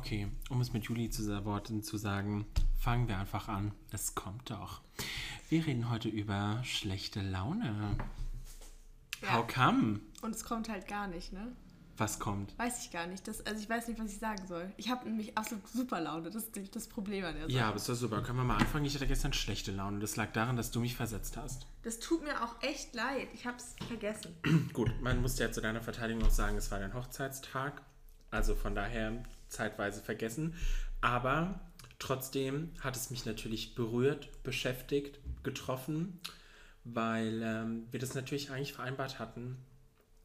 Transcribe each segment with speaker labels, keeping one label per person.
Speaker 1: Okay, um es mit Juli zu Worten zu sagen, fangen wir einfach an. Es kommt doch. Wir reden heute über schlechte Laune.
Speaker 2: Ja.
Speaker 1: How come?
Speaker 2: Und es kommt halt gar nicht, ne?
Speaker 1: Was kommt?
Speaker 2: Weiß ich gar nicht. Das, also ich weiß nicht, was ich sagen soll. Ich habe nämlich absolut super Laune. Das ist das Problem an der Sache.
Speaker 1: Ja, aber ist doch super. Können wir mal anfangen? Ich hatte gestern schlechte Laune. Das lag daran, dass du mich versetzt hast.
Speaker 2: Das tut mir auch echt leid. Ich habe es vergessen.
Speaker 1: Gut, man muss ja zu deiner Verteidigung auch sagen, es war dein Hochzeitstag. Also von daher zeitweise vergessen. Aber trotzdem hat es mich natürlich berührt, beschäftigt, getroffen, weil ähm, wir das natürlich eigentlich vereinbart hatten.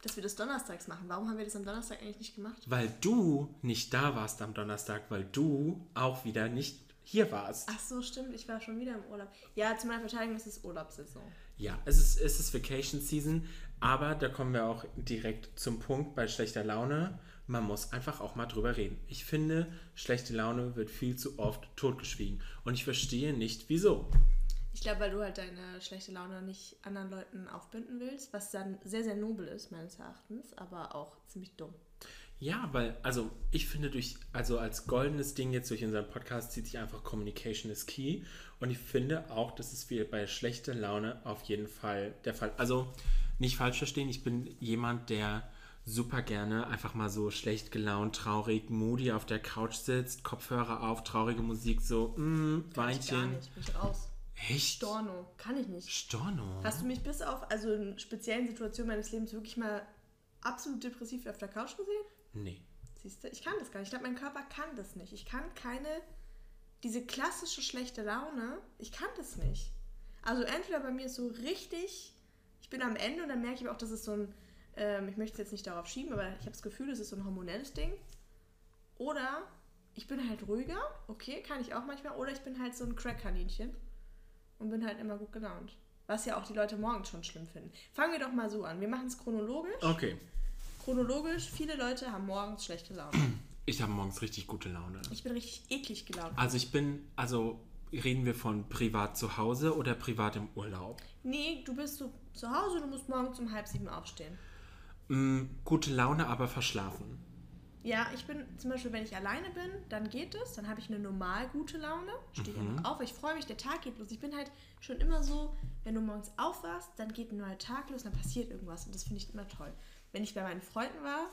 Speaker 2: Dass wir das donnerstags machen. Warum haben wir das am Donnerstag eigentlich nicht gemacht?
Speaker 1: Weil du nicht da warst am Donnerstag, weil du auch wieder nicht hier warst.
Speaker 2: Ach so, stimmt. Ich war schon wieder im Urlaub. Ja, zu meiner Verteidigung ist es Urlaubssaison.
Speaker 1: Ja, es ist, es ist Vacation Season, aber da kommen wir auch direkt zum Punkt bei schlechter Laune. Man muss einfach auch mal drüber reden. Ich finde, schlechte Laune wird viel zu oft totgeschwiegen. Und ich verstehe nicht, wieso.
Speaker 2: Ich glaube, weil du halt deine schlechte Laune nicht anderen Leuten aufbinden willst, was dann sehr, sehr nobel ist, meines Erachtens, aber auch ziemlich dumm.
Speaker 1: Ja, weil, also ich finde durch, also als goldenes Ding jetzt durch unseren Podcast zieht sich einfach Communication is key. Und ich finde auch, das ist wie bei schlechter Laune auf jeden Fall der Fall. Also nicht falsch verstehen, ich bin jemand, der super gerne einfach mal so schlecht gelaunt, traurig, moody auf der Couch sitzt, Kopfhörer auf, traurige Musik, so, mm,
Speaker 2: Kann ich gar
Speaker 1: Weinchen.
Speaker 2: nicht. Bin ich raus.
Speaker 1: Echt?
Speaker 2: Storno. Kann ich nicht.
Speaker 1: Storno?
Speaker 2: Hast du mich bis auf, also in speziellen Situationen meines Lebens wirklich mal absolut depressiv auf der Couch gesehen?
Speaker 1: Nee.
Speaker 2: Siehst du, ich kann das gar nicht. Ich glaube, mein Körper kann das nicht. Ich kann keine, diese klassische schlechte Laune, ich kann das nicht. Also entweder bei mir ist so richtig, ich bin am Ende und dann merke ich auch, dass es so ein, ähm, ich möchte es jetzt nicht darauf schieben, aber ich habe das Gefühl, es ist so ein hormonelles Ding. Oder ich bin halt ruhiger, okay, kann ich auch manchmal. Oder ich bin halt so ein Crack-Kaninchen und bin halt immer gut gelaunt. Was ja auch die Leute morgens schon schlimm finden. Fangen wir doch mal so an. Wir machen es chronologisch.
Speaker 1: Okay.
Speaker 2: Chronologisch, viele Leute haben morgens schlechte Laune.
Speaker 1: Ich habe morgens richtig gute Laune.
Speaker 2: Ich bin richtig eklig gelaunt.
Speaker 1: Also ich bin, also reden wir von privat zu Hause oder privat im Urlaub?
Speaker 2: Nee, du bist so zu Hause, du musst morgens um halb sieben aufstehen.
Speaker 1: Mm, gute Laune, aber verschlafen.
Speaker 2: Ja, ich bin zum Beispiel, wenn ich alleine bin, dann geht es, dann habe ich eine normal gute Laune, stehe einfach auf, ich freue mich, der Tag geht los. Ich bin halt schon immer so, wenn du morgens aufwachst, dann geht ein neuer Tag los, dann passiert irgendwas und das finde ich immer toll. Wenn ich bei meinen Freunden war,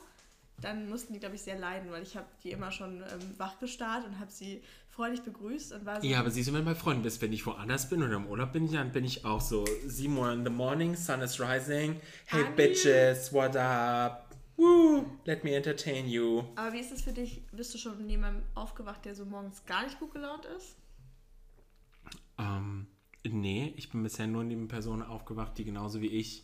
Speaker 2: dann mussten die, glaube ich, sehr leiden, weil ich habe die immer schon ähm, wach gestarrt und habe sie freudig begrüßt und war so,
Speaker 1: Ja, aber siehst du, wenn du bei Freunden bist, wenn ich woanders bin oder im Urlaub bin, dann bin ich auch so 7 Uhr in the morning, sun is rising. Hey
Speaker 2: Anni.
Speaker 1: bitches, what up? Woo, let me entertain you.
Speaker 2: aber wie ist es für dich? Bist du schon von jemandem aufgewacht, der so morgens gar nicht gut gelaunt ist?
Speaker 1: Ähm, nee, ich bin bisher nur neben Personen aufgewacht, die genauso wie ich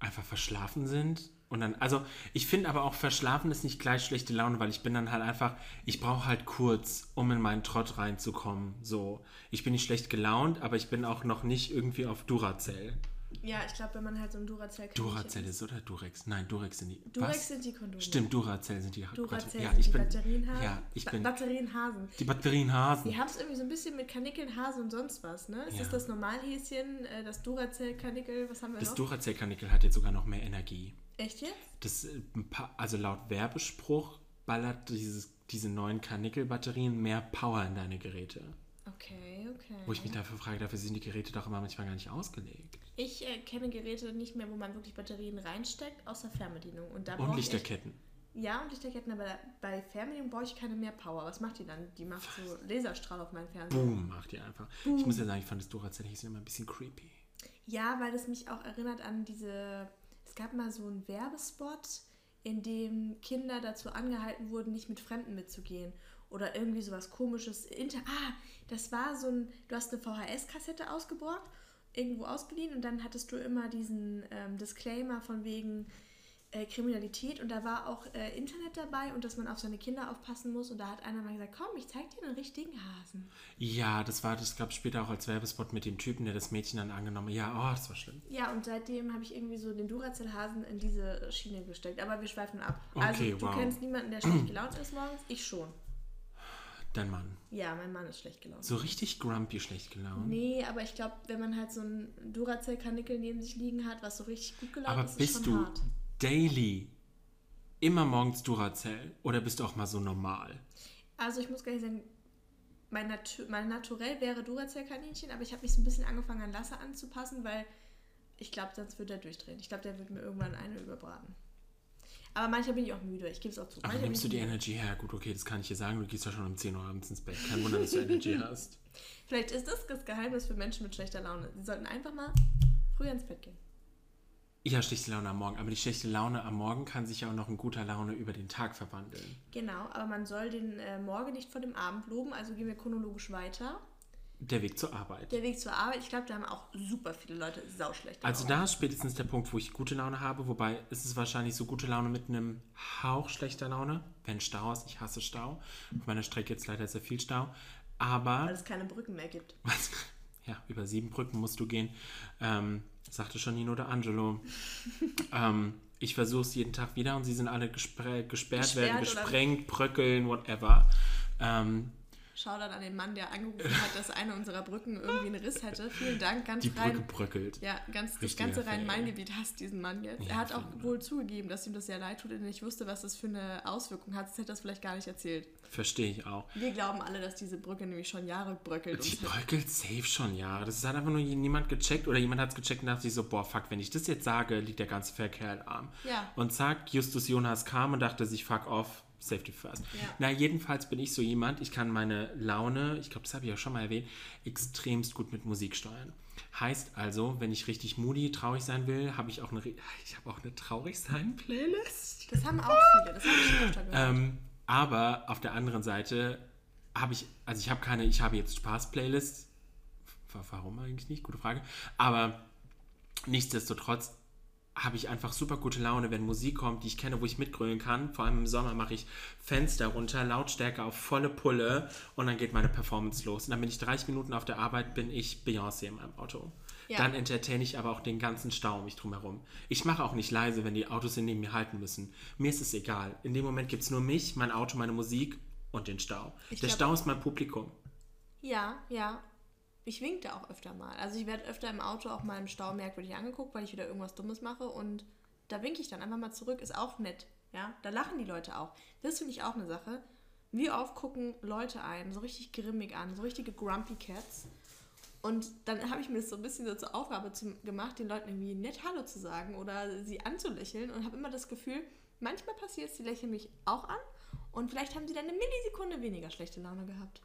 Speaker 1: einfach verschlafen sind. Und dann, also ich finde aber auch verschlafen ist nicht gleich schlechte Laune, weil ich bin dann halt einfach, ich brauche halt kurz, um in meinen Trott reinzukommen. So, ich bin nicht schlecht gelaunt, aber ich bin auch noch nicht irgendwie auf Duracell.
Speaker 2: Ja, ich glaube, wenn man halt so ein Duracell
Speaker 1: Duracell ist oder Durex? Nein, Durex sind die.
Speaker 2: Durex
Speaker 1: was?
Speaker 2: sind die Kondome.
Speaker 1: Stimmt, Duracell sind die.
Speaker 2: Duracell
Speaker 1: ja,
Speaker 2: sind
Speaker 1: ich
Speaker 2: die
Speaker 1: bin,
Speaker 2: Batterienhasen.
Speaker 1: Ja, ich
Speaker 2: Ba-
Speaker 1: bin
Speaker 2: Batterienhasen.
Speaker 1: die Batterienhasen.
Speaker 2: Die haben es irgendwie so ein bisschen mit Kanickeln, Hase und sonst was, ne? Ist
Speaker 1: Ja.
Speaker 2: das das Normalhäschen, äh, das Duracell-Kanickel, was haben wir
Speaker 1: Das
Speaker 2: noch?
Speaker 1: Duracell-Kanickel hat jetzt sogar noch mehr Energie.
Speaker 2: Echt jetzt?
Speaker 1: Das, äh, also laut Werbespruch ballert dieses, diese neuen Kanickel-Batterien mehr Power in deine Geräte.
Speaker 2: Okay, okay.
Speaker 1: Wo ich mich dafür frage, dafür sind die Geräte doch immer manchmal gar nicht ausgelegt.
Speaker 2: Ich äh, kenne Geräte nicht mehr, wo man wirklich Batterien reinsteckt, außer Fernbedienung. Und, da
Speaker 1: Und
Speaker 2: ich
Speaker 1: Lichterketten.
Speaker 2: echt- Ja, und Lichterketten, aber bei Fernbedienung brauche ich keine mehr Power. Was macht die dann? Die macht so Laserstrahl auf meinen Fernseher.
Speaker 1: Boom, macht die einfach. Ich muss ja sagen, ich fand das Duracell-Häschen immer ein bisschen creepy.
Speaker 2: Ja, weil es mich auch erinnert an diese. Es gab mal so einen Werbespot, in dem Kinder dazu angehalten wurden, nicht mit Fremden mitzugehen. Oder irgendwie sowas komisches. Inter ah, das war so ein. Du hast eine VHS-Kassette ausgeborgt, irgendwo ausgeliehen und dann hattest du immer diesen ähm, Disclaimer von wegen. Äh, Kriminalität und da war auch äh, Internet dabei und dass man auf seine Kinder aufpassen muss und da hat einer mal gesagt, komm, ich zeig dir einen richtigen Hasen.
Speaker 1: Ja, das war, das gab später auch als Werbespot mit dem Typen, der das Mädchen dann angenommen hat. Ja, oh, das war schlimm.
Speaker 2: Ja, und seitdem habe ich irgendwie so den Duracell-Hasen in diese Schiene gesteckt. Aber wir schweifen ab.
Speaker 1: Okay,
Speaker 2: also, du
Speaker 1: wow.
Speaker 2: kennst niemanden, der schlecht gelaunt ist morgens? Ich schon.
Speaker 1: Dein Mann.
Speaker 2: Ja, mein Mann ist schlecht gelaunt.
Speaker 1: So richtig grumpy schlecht gelaunt.
Speaker 2: Nee, aber ich glaube, wenn man halt so ein Duracell-Kanickel neben sich liegen hat, was so richtig gut gelaunt
Speaker 1: Aber
Speaker 2: ist, ist
Speaker 1: bist
Speaker 2: schon
Speaker 1: du
Speaker 2: hart.
Speaker 1: Daily immer morgens Duracell oder bist du auch mal so normal?
Speaker 2: Also ich muss gar nicht sagen, mein, Natu mein Naturell wäre Duracell-Kaninchen, aber ich habe mich so ein bisschen angefangen an Lasse anzupassen, weil ich glaube, sonst wird er durchdrehen. Ich glaube, der wird mir irgendwann eine überbraten. Aber manchmal bin ich auch müde, ich gebe es auch zu.
Speaker 1: Aber
Speaker 2: Manchmal
Speaker 1: nimmst du die
Speaker 2: müde.
Speaker 1: Energy her? Gut, okay, das kann ich dir sagen. Du gehst ja schon um 10 Uhr abends ins Bett. Kein Wunder, dass du Energy hast.
Speaker 2: Vielleicht ist das das Geheimnis für Menschen mit schlechter Laune. Sie sollten einfach mal früher ins Bett gehen.
Speaker 1: Ja, schlechte Laune am Morgen. Aber die schlechte Laune am Morgen kann sich ja auch noch in guter Laune über den Tag verwandeln.
Speaker 2: Genau, aber man soll den äh, Morgen nicht vor dem Abend loben, also gehen wir chronologisch weiter.
Speaker 1: Der Weg zur Arbeit.
Speaker 2: Der Weg zur Arbeit, ich glaube, da haben auch super viele Leute sauschlechte
Speaker 1: Also
Speaker 2: Laune.
Speaker 1: da ist spätestens der Punkt, wo ich gute Laune habe, wobei ist es wahrscheinlich so gute Laune mit einem Hauch schlechter Laune, wenn Stau ist. Ich hasse Stau. Auf meiner Strecke jetzt leider sehr viel Stau. Aber
Speaker 2: Weil es keine Brücken mehr gibt.
Speaker 1: was, ja, über sieben Brücken musst du gehen, ähm, sagte schon Nino de Angelo. ähm, ich versuche es jeden Tag wieder und sie sind alle gesperrt, werden,
Speaker 2: Gesperrt oder-
Speaker 1: gesprengt, bröckeln, whatever. Ähm,
Speaker 2: Shoutout an den Mann, der angerufen hat, dass eine unserer Brücken irgendwie einen Riss hätte. Vielen Dank, ganz
Speaker 1: die
Speaker 2: rein.
Speaker 1: Brücke bröckelt.
Speaker 2: Ja, ganz, das ganze. Rhein-Main-Gebiet hasst diesen Mann jetzt.
Speaker 1: Ja,
Speaker 2: er hat auch wohl zugegeben, dass ihm das sehr leid tut und er nicht wusste, was das für eine Auswirkung hat. Sonst hätte das vielleicht gar nicht erzählt.
Speaker 1: Verstehe ich auch.
Speaker 2: Wir glauben alle, dass diese Brücke nämlich schon Jahre bröckelt.
Speaker 1: Die bröckelt safe schon, ja. Das hat einfach nur niemand gecheckt oder jemand hat es gecheckt und dachte sich so, boah, fuck, wenn ich das jetzt sage, liegt der ganze Verkehr arm.
Speaker 2: Ja.
Speaker 1: Und zack, Justus Jonas kam und dachte sich, fuck off, safety first.
Speaker 2: Ja.
Speaker 1: Na, jedenfalls bin ich so jemand, ich kann meine Laune, ich glaube, das habe ich ja schon mal erwähnt, extremst gut mit Musik steuern. Heißt also, wenn ich richtig moody, traurig sein will, habe ich auch eine, ich habe auch eine traurig sein Playlist.
Speaker 2: das haben auch viele, das habe ich schon öfter gehört.
Speaker 1: Ähm, aber auf der anderen Seite habe ich, also ich habe keine, ich habe jetzt Spaß-Playlists. Wa- Warum eigentlich nicht? Gute Frage. Aber nichtsdestotrotz habe ich einfach super gute Laune, wenn Musik kommt, die ich kenne, wo ich mitgrölen kann. Vor allem im Sommer mache ich Fenster runter, Lautstärke auf volle Pulle und dann geht meine Performance los. Und dann bin ich 30 Minuten auf der Arbeit, bin ich Beyoncé in meinem Auto.
Speaker 2: Ja.
Speaker 1: Dann entertaine ich aber auch den ganzen Stau um mich drumherum. Ich mache auch nicht leise, wenn die Autos in neben mir halten müssen. Mir ist es egal. In dem Moment gibt es nur mich, mein Auto, meine Musik und den Stau.
Speaker 2: Ich
Speaker 1: der Stau ist mein Publikum.
Speaker 2: Ja, ja. Ich wink da auch öfter mal. Also ich werde öfter im Auto auch mal im Stau merkwürdig angeguckt, weil ich wieder irgendwas Dummes mache und da winke ich dann einfach mal zurück. Ist auch nett. Ja, da lachen die Leute auch. Das finde ich auch eine Sache. Wie oft gucken Leute einen so richtig grimmig an, so richtige Grumpy Cats. Und dann habe ich mir das so ein bisschen so zur Aufgabe zum, gemacht, den Leuten irgendwie nett Hallo zu sagen oder sie anzulächeln und habe immer das Gefühl, manchmal passiert es, die lächeln mich auch an und vielleicht haben sie dann eine Millisekunde weniger schlechte Laune gehabt.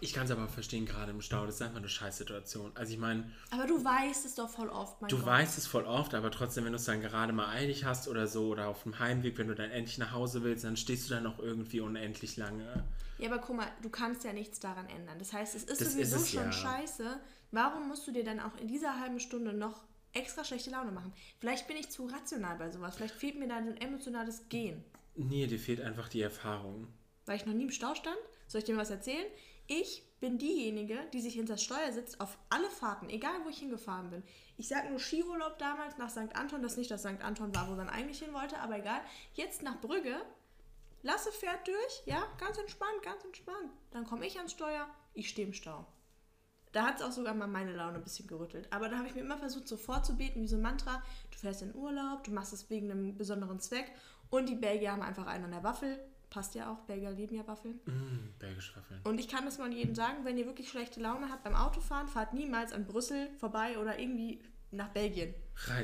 Speaker 1: Ich kann es aber verstehen, gerade im Stau. Das ist einfach eine Scheißsituation. Also ich meine,
Speaker 2: Aber du weißt es doch voll oft, mein
Speaker 1: du
Speaker 2: Gott.
Speaker 1: weißt es voll oft, aber trotzdem, wenn du es dann gerade mal eilig hast oder so oder auf dem Heimweg, wenn du dann endlich nach Hause willst, dann stehst du dann noch irgendwie unendlich lange.
Speaker 2: Ja, aber guck mal, du kannst ja nichts daran ändern. Das heißt, es ist
Speaker 1: Das
Speaker 2: sowieso
Speaker 1: ist es
Speaker 2: schon
Speaker 1: ja.
Speaker 2: scheiße. Warum musst du dir dann auch in dieser halben Stunde noch extra schlechte Laune machen? Vielleicht bin ich zu rational bei sowas. Vielleicht fehlt mir da ein emotionales Gen.
Speaker 1: Nee, dir fehlt einfach die Erfahrung.
Speaker 2: Weil ich noch nie im Stau stand. Soll ich dir mal was erzählen? Ich bin diejenige, die sich hinter das Steuer sitzt auf alle Fahrten, egal wo ich hingefahren bin. Ich sag nur Skiurlaub damals nach St. Anton, das nicht das St. Anton war, wo man eigentlich hin wollte, aber egal. Jetzt nach Brügge, Lasse fährt durch, ja, ganz entspannt, ganz entspannt. Dann komme ich ans Steuer, ich stehe im Stau. Da hat es auch sogar mal meine Laune ein bisschen gerüttelt. Aber da habe ich mir immer versucht, so vorzubeten, wie so ein Mantra. Du fährst in Urlaub, du machst es wegen einem besonderen Zweck. Und die Belgier haben einfach einen an der Waffel. Passt ja auch, Belgier lieben ja Waffeln.
Speaker 1: Mm, Bergische Waffeln.
Speaker 2: Und ich kann das mal jedem sagen, wenn ihr wirklich schlechte Laune habt beim Autofahren, fahrt niemals an Brüssel vorbei oder irgendwie nach Belgien.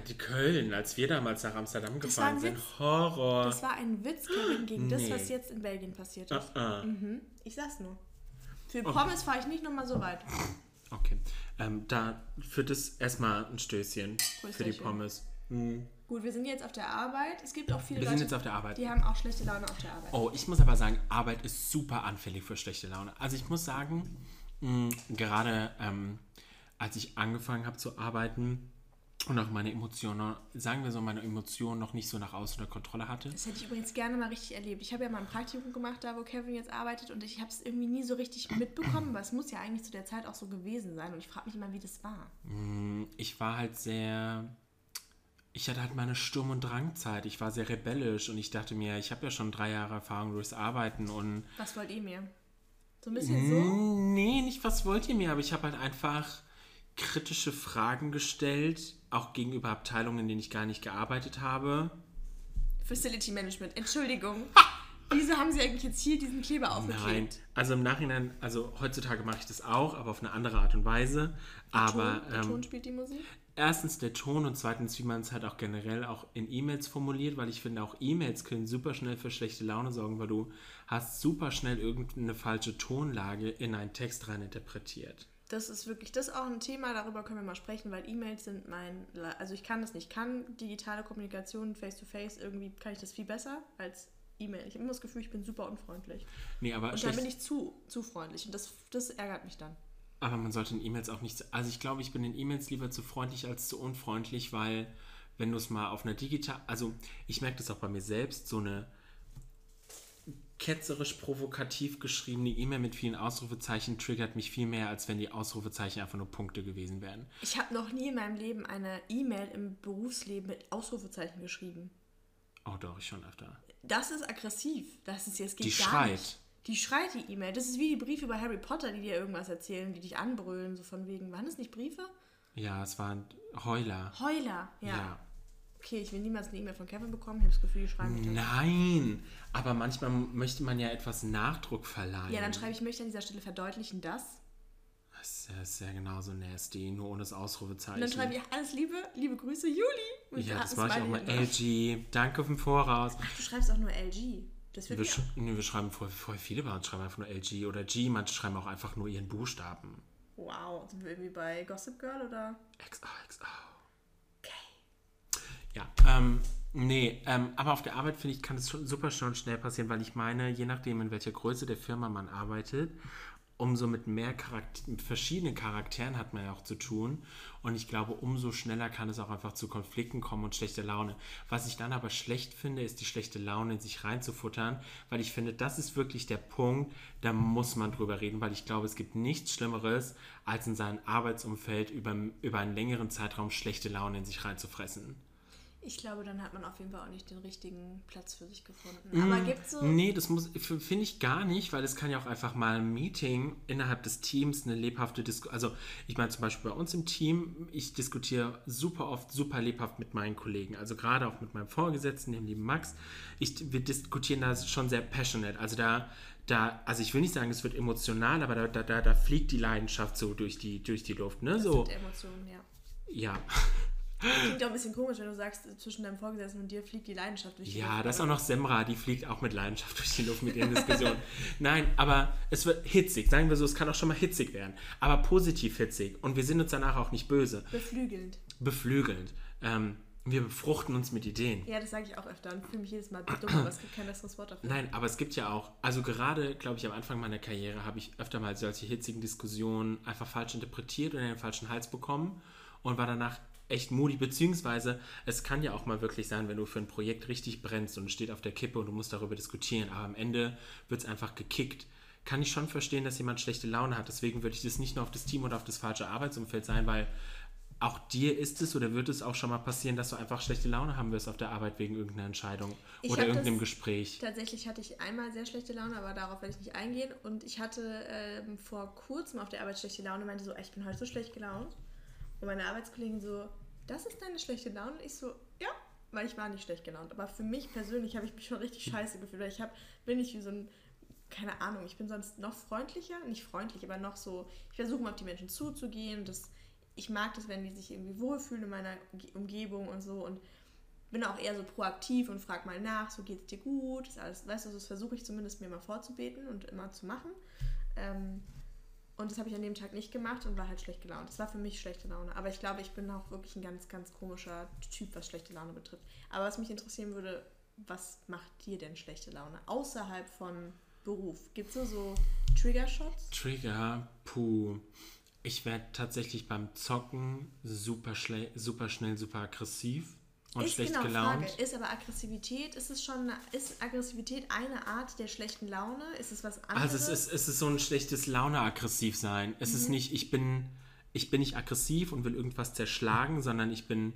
Speaker 1: Die Köln, als wir damals nach Amsterdam
Speaker 2: Das war
Speaker 1: gefahren
Speaker 2: ein
Speaker 1: sind.
Speaker 2: Witz.
Speaker 1: Horror.
Speaker 2: Das war ein Witz, Kevin, gegen das,
Speaker 1: Nee.
Speaker 2: was jetzt in Belgien passiert ist.
Speaker 1: Ah, ah.
Speaker 2: Mhm. Ich sag's nur. Für Pommes fahre ich nicht nochmal so weit.
Speaker 1: Okay. Ähm, da führt es erstmal ein Stößchen für die. Pommes. Mm.
Speaker 2: Gut, wir sind jetzt auf der Arbeit. Es gibt auch viele
Speaker 1: Wir
Speaker 2: Leute,
Speaker 1: sind jetzt auf der Arbeit.
Speaker 2: die haben auch schlechte Laune auf der Arbeit.
Speaker 1: Oh, ich muss aber sagen, Arbeit ist super anfällig für schlechte Laune. Also ich muss sagen, mh, gerade ähm, als ich angefangen habe zu arbeiten und auch meine Emotionen, sagen wir so, meine Emotionen noch nicht so nach außen unter Kontrolle hatte.
Speaker 2: Das hätte ich übrigens gerne mal richtig erlebt. Ich habe ja mal ein Praktikum gemacht, da wo Kevin jetzt arbeitet und ich habe es irgendwie nie so richtig mitbekommen, aber es muss ja eigentlich zu der Zeit auch so gewesen sein und ich frage mich immer, wie das war.
Speaker 1: Mh, Ich war halt sehr, ich hatte halt meine Sturm- und Drangzeit. Ich war sehr rebellisch und ich dachte mir, ich habe ja schon drei Jahre Erfahrung durchs Arbeiten und
Speaker 2: Was wollt ihr mir? So ein bisschen so?
Speaker 1: Nee, nicht was wollt ihr mir, aber ich habe halt einfach kritische Fragen gestellt, auch gegenüber Abteilungen, in denen ich gar nicht gearbeitet habe.
Speaker 2: Facility Management. Entschuldigung. Wieso haben sie eigentlich jetzt hier diesen Kleber aufgeklebt?
Speaker 1: Nein, also im Nachhinein, also heutzutage mache ich das auch, aber auf eine andere Art und Weise. Aber
Speaker 2: Ton, der
Speaker 1: ähm,
Speaker 2: Ton spielt die Musik.
Speaker 1: Erstens der Ton und zweitens, wie man es halt auch generell auch in E-Mails formuliert, weil ich finde, auch E-Mails können super schnell für schlechte Laune sorgen, weil du hast super schnell irgendeine falsche Tonlage in einen Text rein interpretiert.
Speaker 2: Das ist wirklich, das ist auch ein Thema, darüber können wir mal sprechen, weil E-Mails sind mein, also ich kann das nicht, kann digitale Kommunikation face-to-face, irgendwie kann ich das viel besser als E-Mail. Ich habe immer das Gefühl, ich bin super unfreundlich.
Speaker 1: Nee, aber,
Speaker 2: Und dann bin ich zu, zu freundlich und das, das ärgert mich dann.
Speaker 1: Aber man sollte in E-Mails auch nicht, also ich glaube, ich bin in E-Mails lieber zu freundlich als zu unfreundlich, weil wenn du es mal auf einer digital, also ich merke das auch bei mir selbst, so eine ketzerisch provokativ geschriebene E-Mail mit vielen Ausrufezeichen triggert mich viel mehr, als wenn die Ausrufezeichen einfach nur Punkte gewesen wären.
Speaker 2: Ich habe noch nie in meinem Leben eine E-Mail im Berufsleben mit Ausrufezeichen geschrieben.
Speaker 1: Oh doch, ich schon öfter.
Speaker 2: Das ist aggressiv. Das ist jetzt geht
Speaker 1: Die schreit.
Speaker 2: nicht. Die schreit die E-Mail. Das ist wie die Briefe bei Harry Potter, die dir irgendwas erzählen, die dich anbrüllen, so von wegen. Waren das nicht Briefe?
Speaker 1: Ja, es waren Heuler.
Speaker 2: Heuler. Ja.
Speaker 1: Ja.
Speaker 2: Okay, ich will niemals eine E-Mail von Kevin bekommen. Ich habe das Gefühl, die schreiben mich.
Speaker 1: Nein, aber manchmal möchte man ja etwas Nachdruck verleihen.
Speaker 2: Ja, dann schreibe ich, möchte an dieser Stelle verdeutlichen, dass.
Speaker 1: Das ist ja, genauso nasty, nur ohne das Ausrufezeichen.
Speaker 2: Und dann schreibe ich alles Liebe, liebe Grüße, Juli. Und
Speaker 1: ja,
Speaker 2: da
Speaker 1: das mache ich auch mal. LG, danke im Voraus.
Speaker 2: Ach, du schreibst auch nur LG. Das
Speaker 1: Wir, sch nee, wir schreiben voll, voll viele bei uns schreiben einfach nur LG oder G. Manche schreiben auch einfach nur ihren Buchstaben.
Speaker 2: Wow, sind wir irgendwie bei Gossip Girl oder?
Speaker 1: XO, XO.
Speaker 2: Okay.
Speaker 1: Ja, ähm, nee, ähm, aber auf der Arbeit finde ich, kann es schon super schon schnell passieren, weil ich meine, je nachdem, in welcher Größe der Firma man arbeitet, umso mit mehr Charakter mit verschiedenen Charakteren hat man ja auch zu tun. Und ich glaube, umso schneller kann es auch einfach zu Konflikten kommen und schlechte Laune. Was ich dann aber schlecht finde, ist die schlechte Laune in sich reinzufuttern, weil ich finde, das ist wirklich der Punkt, da muss man drüber reden, weil ich glaube, es gibt nichts Schlimmeres, als in seinem Arbeitsumfeld über, über einen längeren Zeitraum schlechte Laune in sich reinzufressen.
Speaker 2: Ich glaube, dann hat man auf jeden Fall auch nicht den richtigen Platz für sich gefunden. Aber gibt so.
Speaker 1: Nee, das muss finde ich gar nicht, weil es kann ja auch einfach mal ein Meeting innerhalb des Teams eine lebhafte Diskussion. Also ich meine zum Beispiel bei uns im Team, ich diskutiere super oft, super lebhaft mit meinen Kollegen. Also gerade auch mit meinem Vorgesetzten, dem lieben Max. Ich, wir diskutieren da schon sehr passionate. Also da, da, also ich will nicht sagen, es wird emotional, aber da, da, da, da fliegt die Leidenschaft so durch die, durch die Luft. Ne? So,
Speaker 2: Mit Emotionen, ja.
Speaker 1: ja.
Speaker 2: Klingt auch ein bisschen komisch, wenn du sagst, zwischen deinem Vorgesetzten und dir fliegt die Leidenschaft durch die
Speaker 1: Ja,
Speaker 2: Luft,
Speaker 1: das ist auch noch Semra, die fliegt auch mit Leidenschaft durch die Luft mit ihren Diskussionen. Nein, aber es wird hitzig, sagen wir so, es kann auch schon mal hitzig werden, aber positiv hitzig und wir sind uns danach auch nicht böse,
Speaker 2: Beflügelnd.
Speaker 1: beflügelnd. Ähm, wir befruchten uns mit Ideen.
Speaker 2: Ja, das sage ich auch öfter und fühle mich jedes Mal dumm, aber es gibt kein besseres Wort dafür.
Speaker 1: Nein, aber es gibt ja auch, also gerade, glaube ich, am Anfang meiner Karriere habe ich öfter mal solche hitzigen Diskussionen einfach falsch interpretiert und in den falschen Hals bekommen und war danach echt moody, beziehungsweise es kann ja auch mal wirklich sein, wenn du für ein Projekt richtig brennst und es steht auf der Kippe und du musst darüber diskutieren, aber am Ende wird es einfach gekickt. Kann ich schon verstehen, dass jemand schlechte Laune hat. Deswegen würde ich das nicht nur auf das Team oder auf das falsche Arbeitsumfeld sein, weil auch dir ist es oder wird es auch schon mal passieren, dass du einfach schlechte Laune haben wirst auf der Arbeit wegen irgendeiner Entscheidung
Speaker 2: Ich
Speaker 1: oder irgendeinem
Speaker 2: das-
Speaker 1: Gespräch.
Speaker 2: Tatsächlich hatte ich einmal sehr schlechte Laune, aber darauf werde ich nicht eingehen. Und ich hatte ähm, vor kurzem auf der Arbeit schlechte Laune und meinte so, "Ey, ich bin heute so schlecht gelaunt. Und meine Arbeitskollegin so, das ist deine schlechte Laune? Und ich so, ja, weil ich war nicht schlecht gelaunt. Aber für mich persönlich habe ich mich schon richtig scheiße gefühlt, weil ich hab, bin nicht wie so ein, keine Ahnung, ich bin sonst noch freundlicher, nicht freundlich, aber noch so, ich versuche mal auf die Menschen zuzugehen. Das, ich mag das, wenn die sich irgendwie wohlfühlen in meiner Ge- Umgebung und so. Und bin auch eher so proaktiv und frag mal nach, so geht's dir gut, ist alles, weißt du, das versuche ich zumindest mir mal vorzubeten und immer zu machen. Ähm, und das habe ich an dem Tag nicht gemacht und war halt schlecht gelaunt. Das war für mich schlechte Laune. Aber ich glaube, ich bin auch wirklich ein ganz, ganz komischer Typ, was schlechte Laune betrifft. Aber was mich interessieren würde, was macht dir denn schlechte Laune? Außerhalb von Beruf. Gibt es so, so Trigger-Shots?
Speaker 1: Trigger, puh. Ich werde tatsächlich beim Zocken super, super schnell, super aggressiv und
Speaker 2: ist
Speaker 1: schlecht
Speaker 2: genau
Speaker 1: gelaunt.
Speaker 2: Frage. Ist aber Aggressivität, ist es schon, ist Aggressivität eine Art der schlechten Laune? Ist es was anderes?
Speaker 1: Also es ist, es ist so ein schlechtes Laune-aggressiv sein. Es
Speaker 2: Mhm.
Speaker 1: ist nicht, ich bin, ich bin nicht aggressiv und will irgendwas zerschlagen, sondern ich bin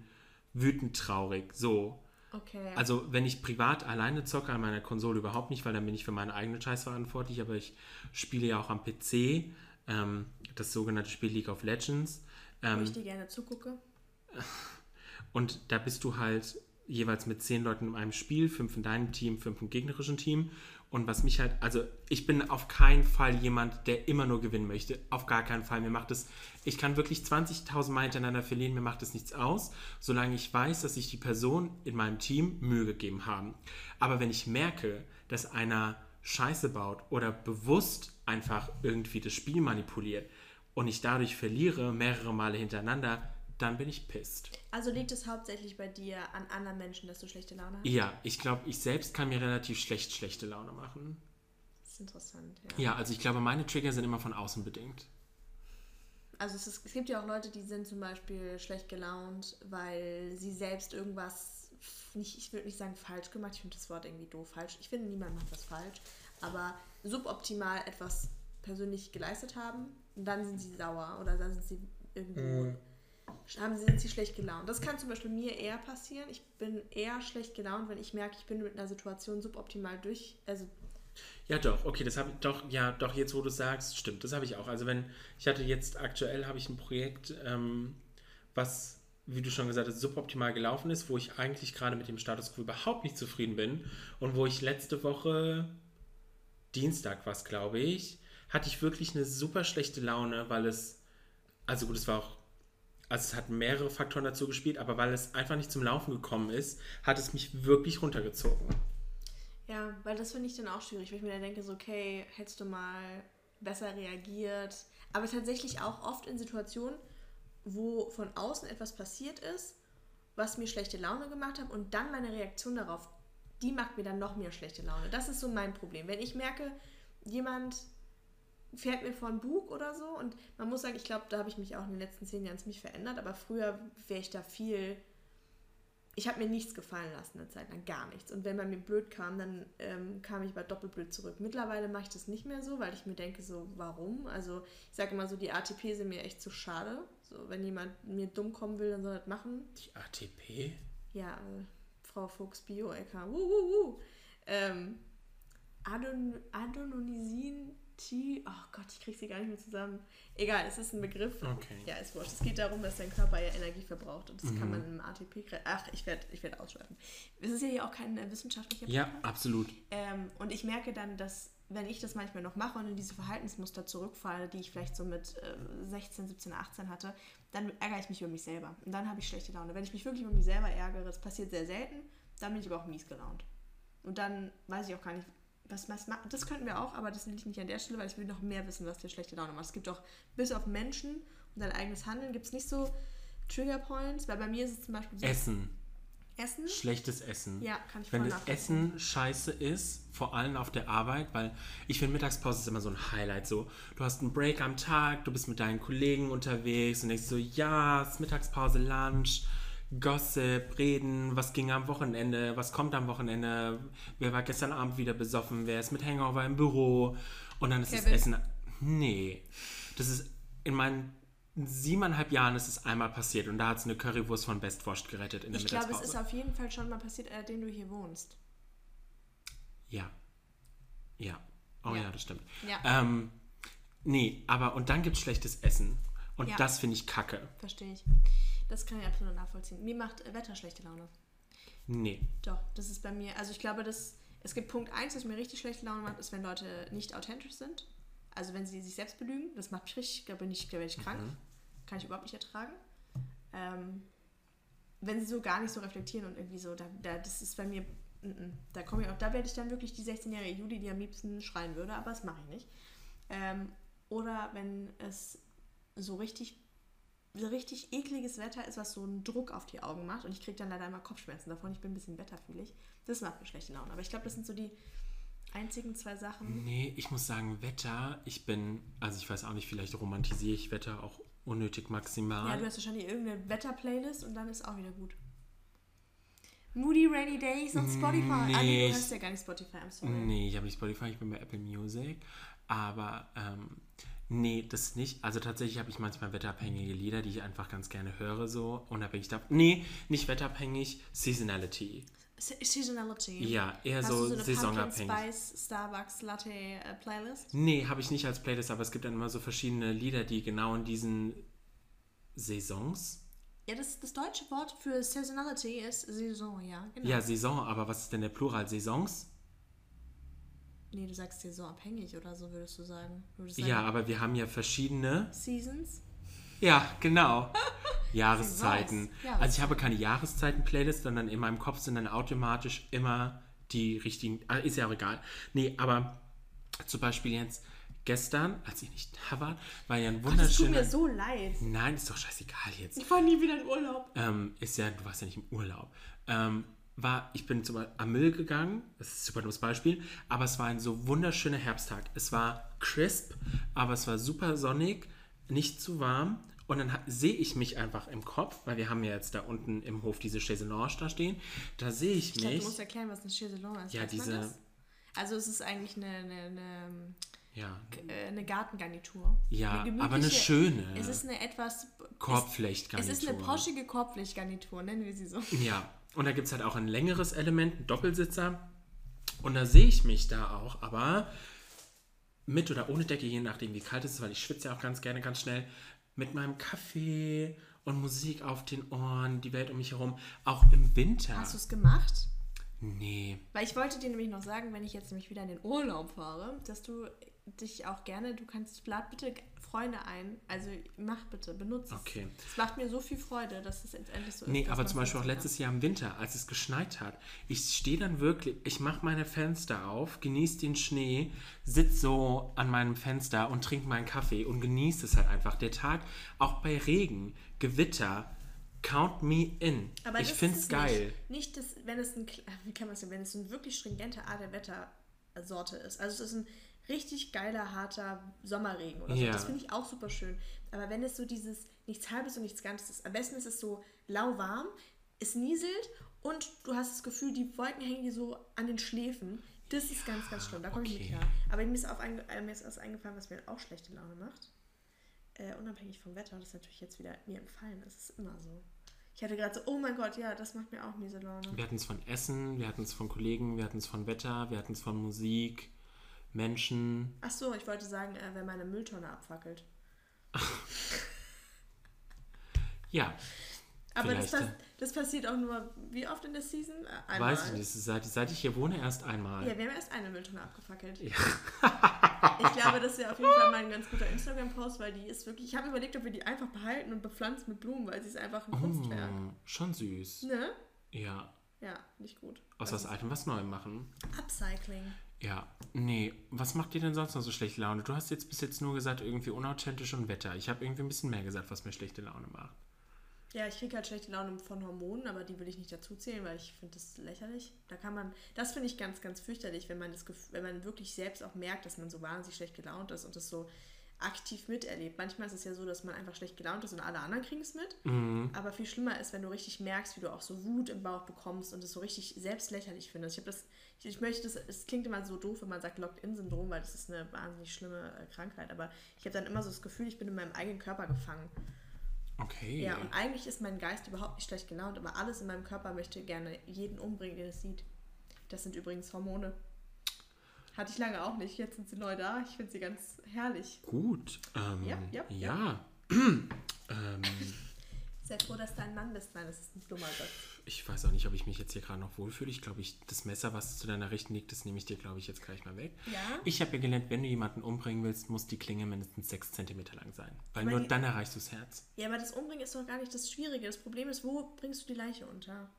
Speaker 1: wütend traurig. So.
Speaker 2: Okay.
Speaker 1: Also wenn ich privat alleine zocke an meiner Konsole überhaupt nicht, weil dann bin ich für meine eigene Scheiß verantwortlich, aber ich spiele ja auch am PC, ähm, das sogenannte Spiel League of Legends.
Speaker 2: wo
Speaker 1: Ähm,
Speaker 2: ich dir gerne zugucke.
Speaker 1: Und da bist du halt jeweils mit zehn Leuten in einem Spiel, fünf in deinem Team, fünf im gegnerischen Team. Und was mich halt, also ich bin auf keinen Fall jemand, der immer nur gewinnen möchte. Auf gar keinen Fall. Mir macht es, ich kann wirklich 20.000 Mal hintereinander verlieren, mir macht es nichts aus, solange ich weiß, dass sich die Person in meinem Team Mühe gegeben haben. Aber wenn ich merke, dass einer Scheiße baut oder bewusst einfach irgendwie das Spiel manipuliert und ich dadurch verliere mehrere Male hintereinander, dann bin ich pisst.
Speaker 2: Also liegt es hauptsächlich bei dir an anderen Menschen, dass du schlechte Laune hast?
Speaker 1: Ja, ich glaube, ich selbst kann mir relativ schlecht schlechte Laune machen.
Speaker 2: Das ist interessant, ja.
Speaker 1: Ja, also ich glaube, meine Trigger sind immer von außen bedingt.
Speaker 2: Also es, ist, es gibt ja auch Leute, die sind zum Beispiel schlecht gelaunt, weil sie selbst irgendwas, nicht, ich würde nicht sagen falsch gemacht, ich finde das Wort irgendwie doof falsch. Ich finde, niemand macht was falsch, aber suboptimal etwas persönlich geleistet haben und dann sind sie sauer oder dann sind sie irgendwo...
Speaker 1: Mhm
Speaker 2: haben sie, sind sie schlecht gelaunt. Das kann zum Beispiel mir eher passieren. Ich bin eher schlecht gelaunt, wenn ich merke, ich bin mit einer Situation suboptimal durch. Also
Speaker 1: ja, doch, okay, das habe ich doch, ja, doch, jetzt wo du sagst, stimmt, das habe ich auch. Also wenn, ich hatte jetzt aktuell habe ich ein Projekt, ähm, was, wie du schon gesagt hast, suboptimal gelaufen ist, wo ich eigentlich gerade mit dem Status quo überhaupt nicht zufrieden bin und wo ich letzte Woche, Dienstag war es, glaube ich, hatte ich wirklich eine super schlechte Laune, weil es, also gut, es war auch also es hat mehrere Faktoren dazu gespielt, aber weil es einfach nicht zum Laufen gekommen ist, hat es mich wirklich runtergezogen.
Speaker 2: Ja, weil das finde ich dann auch schwierig, weil ich mir dann denke, so, okay, hättest du mal besser reagiert. Aber tatsächlich auch oft in Situationen, wo von außen etwas passiert ist, was mir schlechte Laune gemacht hat und dann meine Reaktion darauf, die macht mir dann noch mehr schlechte Laune. Das ist so mein Problem. Wenn ich merke, jemand fährt mir vor ein Bug oder so. Und man muss sagen, ich glaube, da habe ich mich auch in den letzten zehn Jahren ziemlich verändert. Aber früher wäre ich da viel. Ich habe mir nichts gefallen lassen eine Zeit lang, gar nichts. Und wenn man mir blöd kam, dann ähm, kam ich aber doppelt blöd zurück. Mittlerweile mache ich das nicht mehr so, weil ich mir denke, so, warum? Also ich sage immer so, die ATP sind mir echt zu schade. So, wenn jemand mir dumm kommen will, dann soll er das machen.
Speaker 1: Die ATP?
Speaker 2: Ja, äh, Frau Fuchs Bio-LK. Wuh, Ähm, Adon Adononisin T. Oh Gott, ich kriege sie gar nicht mehr zusammen. Egal, es ist ein Begriff.
Speaker 1: Okay.
Speaker 2: Ja, ist wurscht. Es geht darum, dass dein Körper ja Energie verbraucht und das mhm. kann man im ATP. Ach, ich werde ich werd ausschweifen. Es ist ja hier auch kein äh, wissenschaftlicher
Speaker 1: Ja, Podcast. absolut.
Speaker 2: Ähm, und ich merke dann, dass, wenn ich das manchmal noch mache und in diese Verhaltensmuster zurückfalle, die ich vielleicht so mit äh, 16, 17, 18 hatte, dann ärgere ich mich über mich selber. Und dann habe ich schlechte Laune. Wenn ich mich wirklich über mich selber ärgere, das passiert sehr selten, dann bin ich aber auch mies gelaunt. Und dann weiß ich auch gar nicht, was, was, das könnten wir auch, aber das will ich nicht an der Stelle, weil ich will noch mehr wissen, was dir schlechte Laune macht. Es gibt auch, bis auf Menschen und dein eigenes Handeln, gibt es nicht so Trigger Points, weil bei mir ist es zum Beispiel so.
Speaker 1: Essen.
Speaker 2: Essen?
Speaker 1: Schlechtes Essen.
Speaker 2: Ja, kann ich
Speaker 1: Wenn das Essen scheiße ist, vor allem auf der Arbeit, weil ich finde, Mittagspause ist immer so ein Highlight. So, du hast einen Break am Tag, du bist mit deinen Kollegen unterwegs und denkst so, ja, es ist Mittagspause, Lunch Gossip, reden, was ging am Wochenende, was kommt am Wochenende, wer war gestern Abend wieder besoffen, wer ist mit Hangover im Büro und dann ist Kevin. das Essen. Nee, das ist in meinen siebeneinhalb Jahren ist es einmal passiert und da hat es eine Currywurst von Bestwurst gerettet in der
Speaker 2: ich Mittagspause. Ich glaube, es ist auf jeden Fall schon mal passiert, seitdem du hier wohnst.
Speaker 1: Ja. Ja. Oh ja, ja das stimmt.
Speaker 2: Ja.
Speaker 1: Ähm, nee, aber und dann gibt es schlechtes Essen. Und ja. das finde ich kacke.
Speaker 2: Verstehe ich. Das kann ich absolut nachvollziehen. Mir macht Wetter schlechte Laune.
Speaker 1: Nee.
Speaker 2: Doch, das ist bei mir. Also ich glaube, dass es gibt Punkt 1, was mir richtig schlechte Laune macht, ist, wenn Leute nicht authentisch sind. Also wenn sie sich selbst belügen. Das macht mich richtig, da bin ich, da werde ich krank. Mhm. Kann ich überhaupt nicht ertragen. Ähm, wenn sie so gar nicht so reflektieren und irgendwie so, da, da, das ist bei mir, n -n, da komme ich auch, da werde ich dann wirklich die 16-jährige Judy, die am liebsten schreien würde, aber das mache ich nicht. Ähm, oder wenn es so richtig so richtig ekliges Wetter ist, was so einen Druck auf die Augen macht. Und ich kriege dann leider immer Kopfschmerzen davon. Ich bin ein bisschen wetterfühlig. Das macht mir schlechte Laune. Aber ich glaube, das sind so die einzigen zwei Sachen.
Speaker 1: Nee, ich muss sagen, Wetter, ich bin, also ich weiß auch nicht, vielleicht romantisiere ich Wetter auch unnötig maximal.
Speaker 2: Ja, du hast wahrscheinlich irgendeine Wetter-Playlist und dann ist auch wieder gut. Moody Rainy Days on Spotify. Nee, ah, nee, du hast ja gar nicht Spotify, I'm sorry.
Speaker 1: Nee, ich habe nicht Spotify, ich bin bei Apple Music. Aber ähm, Nee, das nicht. Also tatsächlich habe ich manchmal wetterabhängige Lieder, die ich einfach ganz gerne höre, so unabhängig davon. Nee, nicht wetterabhängig, Seasonality.
Speaker 2: Seasonality?
Speaker 1: Ja, eher Hast so,
Speaker 2: du so eine
Speaker 1: saisonabhängig.
Speaker 2: Pumpkin Spice Starbucks Latte äh, Playlist?
Speaker 1: Nee, habe ich nicht als Playlist, aber es gibt dann immer so verschiedene Lieder, die genau in diesen Saisons
Speaker 2: Ja, das, das deutsche Wort für Saisonality ist Saison, ja. Genau.
Speaker 1: Ja, Saison, aber was ist denn der Plural? Saisons?
Speaker 2: Nee, du sagst saisonabhängig oder so, würdest du sagen. Würdest
Speaker 1: Ja,
Speaker 2: sagen
Speaker 1: aber wir haben ja verschiedene.
Speaker 2: Seasons?
Speaker 1: Ja, genau. Jahreszeiten.
Speaker 2: Saisons,
Speaker 1: Also ich habe keine Jahreszeiten-Playlist, sondern in meinem Kopf sind dann automatisch immer die richtigen. Ah, ist ja auch egal. Nee, aber zum Beispiel jetzt gestern, als ich nicht da war, war ja ein
Speaker 2: Ach, das tut
Speaker 1: wunderschöner.
Speaker 2: mir so leid.
Speaker 1: Nein, ist doch scheißegal jetzt.
Speaker 2: Ich fahre nie wieder in Urlaub.
Speaker 1: ähm, ist ja, du warst ja nicht im Urlaub. Ähm, war, ich bin zum Beispiel am Müll gegangen, das ist ein super dummes Beispiel, aber es war ein so wunderschöner Herbsttag. Es war crisp, aber es war super sonnig, nicht zu warm. Und dann sehe ich mich einfach im Kopf, weil wir haben ja jetzt da unten im Hof diese Chaiselange da stehen. Da sehe ich
Speaker 2: Ich
Speaker 1: mich.
Speaker 2: du musst erklären, was eine Chaiselong ist.
Speaker 1: Ja,
Speaker 2: Weiß
Speaker 1: diese-?
Speaker 2: Also es ist eigentlich eine, eine, eine,
Speaker 1: ja,
Speaker 2: äh, eine Gartengarnitur.
Speaker 1: Ja,
Speaker 2: Eine
Speaker 1: aber eine schöne.
Speaker 2: Es ist eine etwas...
Speaker 1: Korbflechtgarnitur.
Speaker 2: Es ist eine poschige Korbpflichtgarnitur, nennen wir sie so.
Speaker 1: Ja, und da gibt es halt auch ein längeres Element, einen Doppelsitzer. Und da sehe ich mich da auch, aber mit oder ohne Decke, je nachdem wie kalt es ist, weil ich schwitze ja auch ganz gerne ganz schnell, mit meinem Kaffee und Musik auf den Ohren, die Welt um mich herum, auch im Winter.
Speaker 2: Hast du es gemacht?
Speaker 1: nee.
Speaker 2: Weil ich wollte dir nämlich noch sagen, wenn ich jetzt nämlich wieder in den Urlaub fahre, dass du dich auch gerne, du kannst, lad bitte Freunde ein. Also mach bitte, benutze es.
Speaker 1: Okay.
Speaker 2: Es macht mir so viel Freude, dass es jetzt endlich so ist.
Speaker 1: Nee, aber zum Beispiel auch
Speaker 2: es
Speaker 1: letztes Jahr im Winter, als es geschneit hat. Ich stehe dann wirklich, ich mache meine Fenster auf, genieße den Schnee, sitze so an meinem Fenster und trinke meinen Kaffee und genieße es halt einfach. Der Tag, auch bei Regen, Gewitter, count me in.
Speaker 2: Aber
Speaker 1: ich finde es geil.
Speaker 2: Nicht, nicht das, wenn es ein, wie kann man es denn, wenn es eine wirklich stringente Art der Wettersorte ist. Also es ist ein richtig geiler, harter Sommerregen oder so.
Speaker 1: Ja.
Speaker 2: Das finde ich auch super schön. Aber wenn es so dieses nichts halbes und nichts Ganzes ist, am besten ist es so lauwarm, es nieselt und du hast das Gefühl, die Wolken hängen dir so an den Schläfen. Das ist ganz, ganz schlimm. Da komme ich nicht
Speaker 1: okay.
Speaker 2: klar. Aber mir ist, auf einge äh, mir ist was eingefallen, was mir auch schlechte Laune macht. Äh, unabhängig vom Wetter, das natürlich jetzt wieder mir entfallen ist. Es ist immer so. Ich hatte gerade so, oh mein Gott, ja, das macht mir auch miese Laune.
Speaker 1: Wir hatten es von Essen, wir hatten es von Kollegen, wir hatten es von Wetter, wir hatten es von Musik, Menschen.
Speaker 2: Ach so, ich wollte sagen, äh, wenn meine Mülltonne abfackelt.
Speaker 1: Ja,
Speaker 2: Aber das, pass
Speaker 1: ja.
Speaker 2: das passiert auch nur, wie oft in der Season? Äh, Einmal.
Speaker 1: weiß ich nicht, seit, seit ich hier wohne erst einmal.
Speaker 2: Ja, wir haben erst eine Mülltonne abgefackelt. ich glaube, das wäre auf jeden Fall mal ein ganz guter Instagram-Post, weil die ist wirklich. Ich habe überlegt, ob wir die einfach behalten und bepflanzen mit Blumen, weil sie ist einfach ein Kunstwerk.
Speaker 1: Oh, schon süß.
Speaker 2: Ne?
Speaker 1: Ja.
Speaker 2: Ja, nicht gut.
Speaker 1: Aus
Speaker 2: Das
Speaker 1: was Altem was Neuem machen.
Speaker 2: Upcycling.
Speaker 1: Ja, nee. Was macht dir denn sonst noch so schlechte Laune? Du hast jetzt bis jetzt nur gesagt, irgendwie unauthentisch und Wetter. Ich habe irgendwie ein bisschen mehr gesagt, was mir schlechte Laune macht.
Speaker 2: Ja, ich kriege halt schlechte Laune von Hormonen, aber die will ich nicht dazu zählen, weil ich finde das lächerlich. Da kann man, das finde ich ganz, ganz fürchterlich, wenn man das, wenn man wirklich selbst auch merkt, dass man so wahnsinnig schlecht gelaunt ist und das so aktiv miterlebt. Manchmal ist es ja so, dass man einfach schlecht gelaunt ist und alle anderen kriegen es mit. Aber viel schlimmer ist, wenn du richtig merkst, wie du auch so Wut im Bauch bekommst und es so richtig selbst lächerlich findest. Ich habe das, ich, ich möchte das, es klingt immer so doof, wenn man sagt Locked-In-Syndrom, weil das ist eine wahnsinnig schlimme äh, Krankheit. Aber ich habe dann immer so das Gefühl, ich bin in meinem eigenen Körper gefangen.
Speaker 1: Okay.
Speaker 2: Ja, und eigentlich ist mein Geist überhaupt nicht schlecht gelaunt, aber alles in meinem Körper möchte gerne jeden umbringen, der das sieht. Das sind übrigens Hormone. Hatte ich lange auch nicht. Jetzt sind sie neu da. Ich finde sie ganz herrlich.
Speaker 1: Gut. Ähm,
Speaker 2: Ja, ja,
Speaker 1: ja. ähm,
Speaker 2: Sehr froh, dass du ein Mann bist. Nein, das ist ein dummer Satz.
Speaker 1: ich weiß auch nicht, ob ich mich jetzt hier gerade noch wohlfühle. Ich glaube, ich, das Messer, was zu deiner Rechten liegt, das nehme ich dir, glaube ich, jetzt gleich mal weg.
Speaker 2: Ja?
Speaker 1: Ich habe ja gelernt, wenn du jemanden umbringen willst, muss die Klinge mindestens 6 cm lang sein. Weil
Speaker 2: Aber
Speaker 1: nur
Speaker 2: die-
Speaker 1: dann erreichst du das Herz.
Speaker 2: Ja, aber das Umbringen ist doch gar nicht das Schwierige. Das Problem ist, wo bringst du die Leiche unter?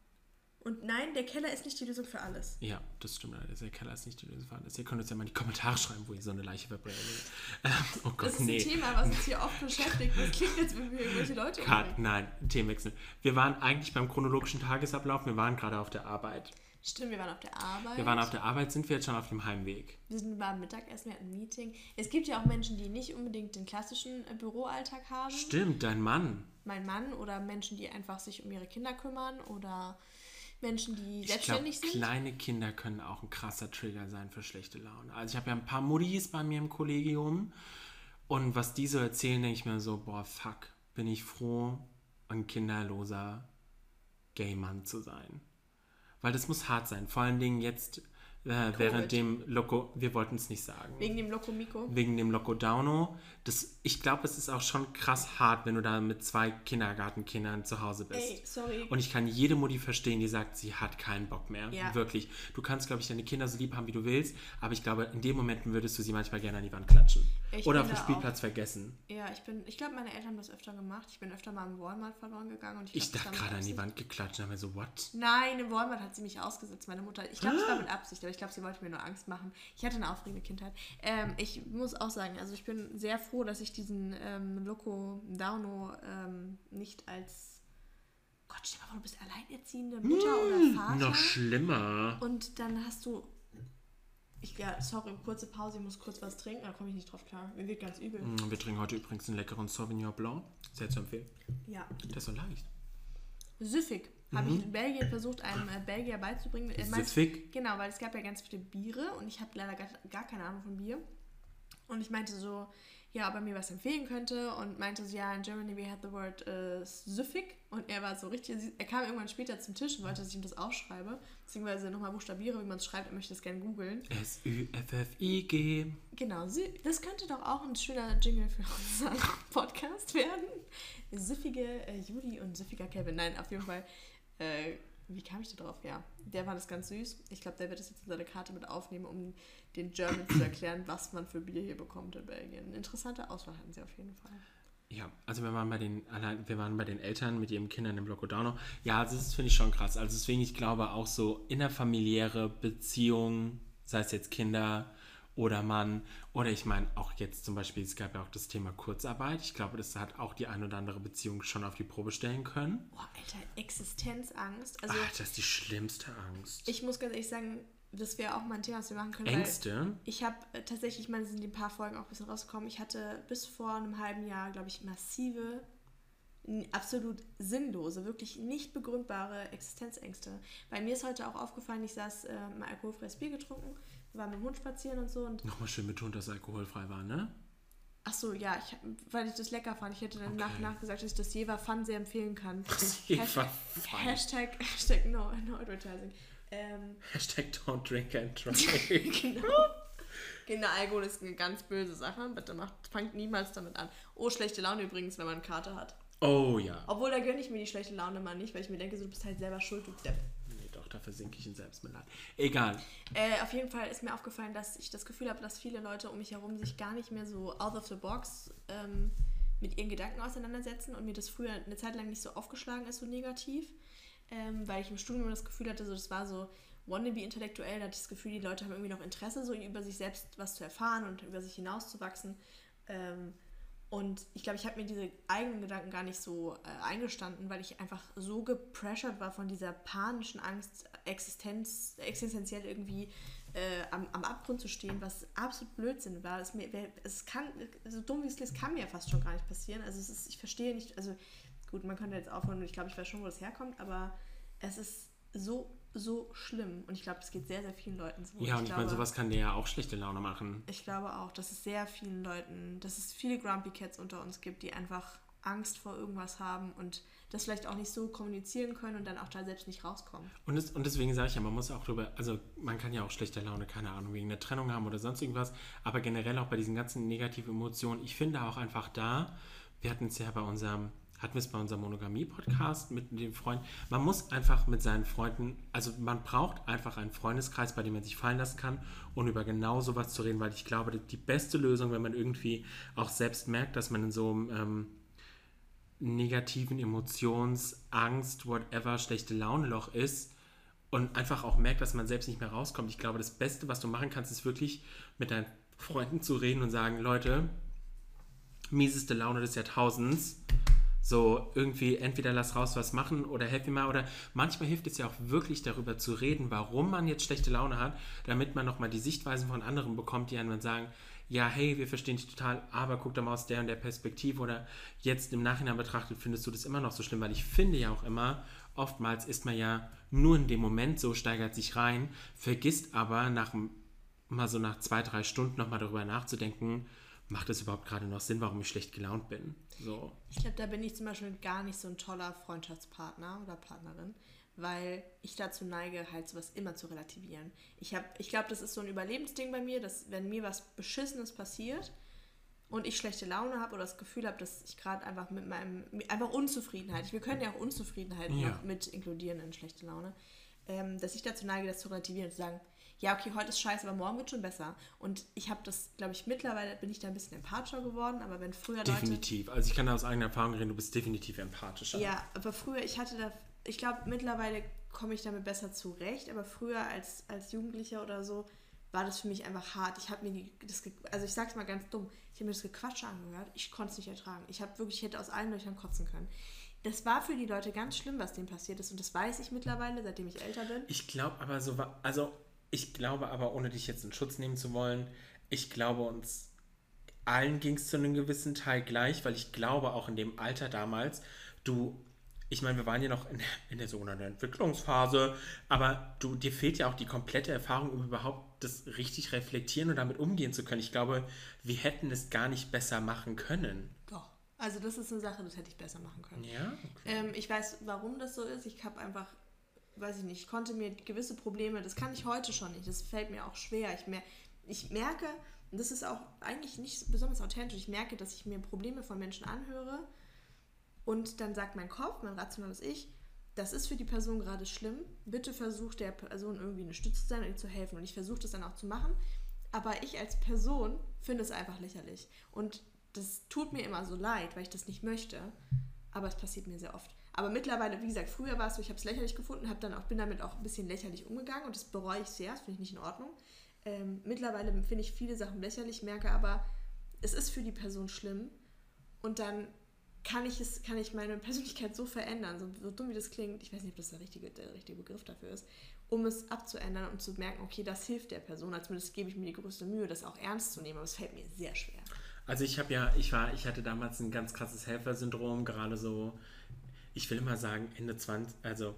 Speaker 2: Und nein, der Keller ist nicht die Lösung für alles.
Speaker 1: Ja, das stimmt. Der Keller ist nicht die Lösung für alles. Ihr könnt uns ja mal in die Kommentare schreiben, wo ihr so eine Leiche verbrennen wollt. Ähm, oh Gott,
Speaker 2: Das ist
Speaker 1: nee.
Speaker 2: ein Thema, was uns hier oft beschäftigt. Das klingt, als würden wir irgendwelche Leute
Speaker 1: Cut,
Speaker 2: umbringen.
Speaker 1: nein, Themenwechsel. Wir waren eigentlich beim chronologischen Tagesablauf, wir waren gerade auf der Arbeit.
Speaker 2: Stimmt, wir waren auf der Arbeit.
Speaker 1: Wir waren auf der Arbeit, sind wir jetzt schon auf dem Heimweg.
Speaker 2: Wir sind beim Mittagessen, wir hatten ein Meeting. Es gibt ja auch Menschen, die nicht unbedingt den klassischen äh, Büroalltag haben.
Speaker 1: Stimmt, dein Mann.
Speaker 2: Mein Mann oder Menschen, die einfach sich um ihre Kinder kümmern oder Menschen, die
Speaker 1: Ich
Speaker 2: selbstständig sind.
Speaker 1: kleine Kinder können auch ein krasser Trigger sein für schlechte Laune. Also ich habe ja ein paar Muddies bei mir im Kollegium und was die so erzählen, denke ich mir so, boah, fuck, bin ich froh, ein kinderloser Gay-Mann zu sein. Weil das muss hart sein. Vor allen Dingen jetzt äh, während dem Loco, wir wollten es nicht sagen.
Speaker 2: Wegen dem Loco Mico?
Speaker 1: Wegen dem Loco Dauno. Das, ich glaube, es ist auch schon krass hart, wenn du da mit zwei Kindergartenkindern zu Hause bist.
Speaker 2: Ey, sorry.
Speaker 1: Und ich kann jede Mutti verstehen, die sagt, sie hat keinen Bock mehr.
Speaker 2: Ja.
Speaker 1: Wirklich. Du kannst, glaube ich, deine Kinder so lieb haben, wie du willst, aber ich glaube, in den Momenten würdest du sie manchmal gerne an die Wand klatschen.
Speaker 2: Ich
Speaker 1: Oder auf dem Spielplatz vergessen.
Speaker 2: Ja, ich bin, ich glaube, meine Eltern haben das öfter gemacht. Ich bin öfter mal im Walmart verloren gegangen und ich,
Speaker 1: Ich
Speaker 2: glaub,
Speaker 1: dachte gerade an die. Wand geklatscht und habe mir so, what?
Speaker 2: Nein, im Walmart hat sie mich ausgesetzt, meine Mutter. Ich glaube, es war mit Absicht, aber ich glaube, sie wollte mir nur Angst machen. Ich hatte eine aufregende Kindheit. Ähm, ich muss auch sagen, also ich bin sehr froh, dass ich diesen ähm, Loco Dauno ähm, nicht als Gott, stell mal vor, du bist alleinerziehende Mutter oder Vater.
Speaker 1: Noch schlimmer.
Speaker 2: Und dann hast du. Ich, ja, sorry, kurze Pause, ich muss kurz was trinken, da komme ich nicht drauf klar. Mir wird ganz übel.
Speaker 1: Mm, Wir trinken heute übrigens einen leckeren Sauvignon Blanc. Sehr zu empfehlen.
Speaker 2: Ja.
Speaker 1: Der ist so leicht.
Speaker 2: Süffig. Habe ich in Belgien versucht, einem äh, Belgier beizubringen. Meint-
Speaker 1: Süffig?
Speaker 2: Genau, weil es gab ja ganz viele Biere und ich habe leider gar, gar keine Ahnung von Bier. Und ich meinte so, ja, ob er mir was empfehlen könnte und meinte so, ja, in Germany we had the word äh, süffig. Und er war so richtig, er kam irgendwann später zum Tisch und wollte, dass ich ihm das aufschreibe, beziehungsweise nochmal buchstabiere, wie man es schreibt, er möchte das gerne googeln.
Speaker 1: S-Ü-F-F-I-G.
Speaker 2: Genau, das könnte doch auch ein schöner Jingle für unseren Podcast werden. Süffige äh, Judy und süffiger Kevin. Nein, auf jeden Fall. Äh, wie kam ich da drauf? Ja, der war das ganz süß. Ich glaube, der wird das jetzt in seine Karte mit aufnehmen, um den Germans zu erklären, was man für Bier hier bekommt in Belgien. Eine interessante Auswahl hatten sie auf jeden Fall.
Speaker 1: Ja, also wir waren bei den wir waren bei den Eltern mit ihren Kindern im Blockodano. Ja, also das finde ich schon krass. Also deswegen, ich glaube auch so innerfamiliäre Beziehungen, sei es jetzt Kinder oder Mann, oder ich meine auch jetzt zum Beispiel, es gab ja auch das Thema Kurzarbeit. Ich glaube, das hat auch die ein oder andere Beziehung schon auf die Probe stellen können.
Speaker 2: Boah, Alter, Existenzangst. Also,
Speaker 1: Ach, das ist die schlimmste Angst.
Speaker 2: ich muss ganz ehrlich sagen, das wäre auch mal ein Thema, was wir machen können.
Speaker 1: Ängste?
Speaker 2: Ich habe äh, tatsächlich, ich meine, sind die paar Folgen auch ein bisschen rausgekommen. Ich hatte bis vor einem halben Jahr, glaube ich, massive, absolut sinnlose, wirklich nicht begründbare Existenzängste. Bei mir ist heute auch aufgefallen, ich saß äh, mal alkoholfreies Bier getrunken, wir waren mit dem Hund spazieren und so und
Speaker 1: Nochmal schön betont, dass es alkoholfrei war, ne?
Speaker 2: ach so, ja, ich, weil ich das lecker fand. Ich hätte dann
Speaker 1: Okay.
Speaker 2: nach, nach gesagt, dass ich das Jever Fun sehr empfehlen kann.
Speaker 1: Jever
Speaker 2: Hashtag,
Speaker 1: Fun.
Speaker 2: Hashtag, Hashtag no, no advertising. Ähm,
Speaker 1: Hashtag don't drink and drive.
Speaker 2: Genau. Genau, Alkohol ist eine ganz böse Sache. Bitte macht, fangt niemals damit an. Oh, schlechte Laune übrigens, wenn man eine Karte hat.
Speaker 1: oh ja.
Speaker 2: Obwohl, da gönne ich mir die schlechte Laune mal nicht, weil ich mir denke, so, du bist halt selber schuld, du Depp.
Speaker 1: Da versinke ich in Selbstmitleid. Egal.
Speaker 2: Äh, auf jeden Fall ist mir aufgefallen, dass ich das Gefühl habe, dass viele Leute um mich herum sich gar nicht mehr so out of the box ähm, mit ihren Gedanken auseinandersetzen und mir das früher eine Zeit lang nicht so aufgeschlagen ist, so negativ. Ähm, weil ich im Studium das Gefühl hatte, so das war so wannabe intellektuell, da hatte ich das Gefühl, die Leute haben irgendwie noch Interesse, so über sich selbst was zu erfahren und über sich hinauszuwachsen. Ähm, und ich glaube, ich habe mir diese eigenen Gedanken gar nicht so äh, eingestanden, weil ich einfach so gepressured war von dieser panischen Angst, Existenz, existenziell irgendwie äh, am, am Abgrund zu stehen, was absolut Blödsinn war. Es, mir, es kann, so dumm wie es ist, kann mir fast schon gar nicht passieren. Also ist, ich verstehe nicht, also gut, man könnte jetzt aufhören und ich glaube, ich weiß schon, wo das herkommt, aber es ist so, so schlimm. Und ich glaube, es geht sehr, sehr vielen Leuten so.
Speaker 1: Ja, und ich meine,
Speaker 2: glaube-
Speaker 1: sowas kann dir ja auch schlechte Laune machen.
Speaker 2: ich glaube auch, dass es sehr vielen Leuten, dass es viele Grumpy Cats unter uns gibt, die einfach Angst vor irgendwas haben und das vielleicht auch nicht so kommunizieren können und dann auch da selbst nicht rauskommen.
Speaker 1: Und, das, und deswegen sage ich ja, man muss auch drüber, also man kann ja auch schlechte Laune, keine Ahnung, wegen der Trennung haben oder sonst irgendwas, aber generell auch bei diesen ganzen negativen Emotionen, ich finde auch einfach da, wir hatten es ja bei unserem, hatten wir es bei unserem Monogamie-Podcast mit dem Freund, man muss einfach mit seinen Freunden, also man braucht einfach einen Freundeskreis, bei dem man sich fallen lassen kann und über genau sowas zu reden, weil ich glaube, die- beste Lösung, wenn man irgendwie auch selbst merkt, dass man in so einem ähm, negativen Emotions, Angst, whatever, schlechte Laune-Loch ist und einfach auch merkt, dass man selbst nicht mehr rauskommt. Ich glaube, das Beste, was du machen kannst, ist wirklich mit deinen Freunden zu reden und sagen, Leute, mieseste Laune des Jahrtausends. So, irgendwie entweder lass raus was machen oder helf mir mal. Oder manchmal hilft es ja auch wirklich darüber zu reden, warum man jetzt schlechte Laune hat, damit man nochmal die Sichtweisen von anderen bekommt, die einem dann sagen, ja, hey, wir verstehen dich total, aber guck doch mal aus der und der Perspektive oder jetzt im Nachhinein betrachtet, findest du das immer noch so schlimm, weil ich finde ja auch immer, oftmals ist man ja nur in dem Moment so, steigert sich rein, vergisst aber nach mal so nach zwei, drei Stunden nochmal darüber nachzudenken, macht es überhaupt gerade noch Sinn, warum ich schlecht gelaunt bin? So.
Speaker 2: Ich glaube, da bin ich zum Beispiel gar nicht so ein toller Freundschaftspartner oder Partnerin, weil ich dazu neige, halt sowas immer zu relativieren. Ich, hab, ich glaube, das ist so ein Überlebensding bei mir, dass wenn mir was Beschissenes passiert und ich schlechte Laune habe oder das Gefühl habe, dass ich gerade einfach mit meinem, einfach Unzufriedenheit, wir können ja auch Unzufriedenheit ja. mit inkludieren in schlechte Laune, ähm, dass ich dazu neige, das zu relativieren und zu sagen, ja, okay, heute ist scheiße, aber morgen wird schon besser. Und ich habe das, glaube ich, mittlerweile bin ich da ein bisschen empathischer geworden, aber wenn früher
Speaker 1: Leute... Definitiv. Also ich kann da aus eigener Erfahrung reden, du bist definitiv empathischer.
Speaker 2: Ja, aber früher, ich hatte da, ich glaube, mittlerweile komme ich damit besser zurecht, aber früher als, als Jugendlicher oder so war das für mich einfach hart. Ich habe mir das, also ich sag's mal ganz dumm, ich habe mir das Gequatsche angehört, ich konnte es nicht ertragen. Ich habe wirklich, ich hätte aus allen Löchern kotzen können. Das war für die Leute ganz schlimm, was denen passiert ist und das weiß ich mittlerweile, seitdem ich älter bin.
Speaker 1: Ich glaube aber so war, also ich glaube aber, ohne dich jetzt in Schutz nehmen zu wollen, ich glaube uns allen ging es zu einem gewissen Teil gleich, weil ich glaube auch in dem Alter damals, du ich meine, wir waren ja noch in, in, der sogenannten Entwicklungsphase, aber du, dir fehlt ja auch die komplette Erfahrung, um überhaupt das richtig reflektieren und damit umgehen zu können. Ich glaube, wir hätten es gar nicht besser machen können.
Speaker 2: Doch. Also das ist eine Sache, das hätte ich besser machen können.
Speaker 1: Ja.
Speaker 2: Okay. Ähm, ich weiß, warum das so ist. Ich habe einfach, weiß ich nicht, ich konnte mir gewisse Probleme, das kann ich heute schon nicht. Das fällt mir auch schwer. Ich, mer ich merke, und das ist auch eigentlich nicht besonders authentisch, ich merke, dass ich mir Probleme von Menschen anhöre und dann sagt mein Kopf, mein rationales Ich, das ist für die Person gerade schlimm. Bitte versucht der Person irgendwie eine Stütze zu sein und ihr zu helfen. Und ich versuche das dann auch zu machen. Aber ich als Person finde es einfach lächerlich. Und das tut mir immer so leid, weil ich das nicht möchte. Aber es passiert mir sehr oft. Aber mittlerweile, wie gesagt, früher war es so, ich habe es lächerlich gefunden, habe dann auch, bin damit auch ein bisschen lächerlich umgegangen und das bereue ich sehr, das finde ich nicht in Ordnung. Ähm, mittlerweile finde ich viele Sachen lächerlich, merke aber, es ist für die Person schlimm und dann kann ich, es, kann ich meine Persönlichkeit so verändern, so, so dumm wie das klingt, ich weiß nicht, ob das der richtige, der richtige Begriff dafür ist, um es abzuändern und zu merken, okay, das hilft der Person. Zumindest gebe ich mir die größte Mühe, das auch ernst zu nehmen, aber es fällt mir sehr schwer.
Speaker 1: Also ich habe ja, ich war, ich hatte damals ein ganz krasses Helfersyndrom, gerade so, ich will immer sagen, Ende 20, also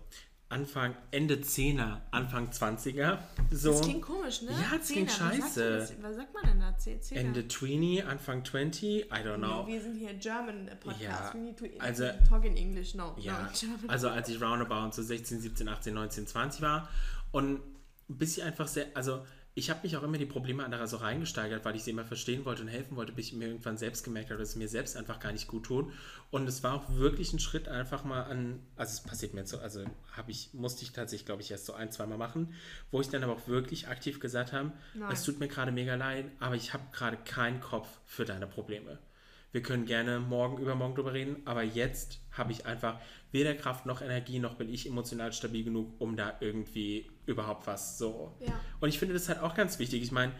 Speaker 1: Anfang, Ende 10er, Anfang 20er. So. Das
Speaker 2: klingt komisch, ne?
Speaker 1: Ja, das klingt scheiße.
Speaker 2: Was sagt man denn da? Zehner?
Speaker 1: Ende 20, Anfang 20, I don't know.
Speaker 2: No, wir sind hier German Podcast.
Speaker 1: Ja,
Speaker 2: We need to
Speaker 1: also,
Speaker 2: talk in English. No,
Speaker 1: ja,
Speaker 2: no.
Speaker 1: Also als ich roundabout so 16, 17, 18, 19, 20 war und bis ich einfach sehr, also ich habe mich auch immer die Probleme anderer so reingesteigert, weil ich sie immer verstehen wollte und helfen wollte, bis ich mir irgendwann selbst gemerkt habe, dass es mir selbst einfach gar nicht gut tut. Und es war auch wirklich ein Schritt einfach mal an, also es passiert mir jetzt so, also habe ich, musste ich tatsächlich, glaube ich, erst so ein, zweimal machen, wo ich dann aber auch wirklich aktiv gesagt habe, Nein. es tut mir gerade mega leid, aber ich habe gerade keinen Kopf für deine Probleme. Wir können gerne morgen, übermorgen drüber reden, aber jetzt habe ich einfach weder Kraft noch Energie, noch bin ich emotional stabil genug, um da irgendwie überhaupt was so.
Speaker 2: Ja.
Speaker 1: Und ich finde das halt auch ganz wichtig. Ich meine,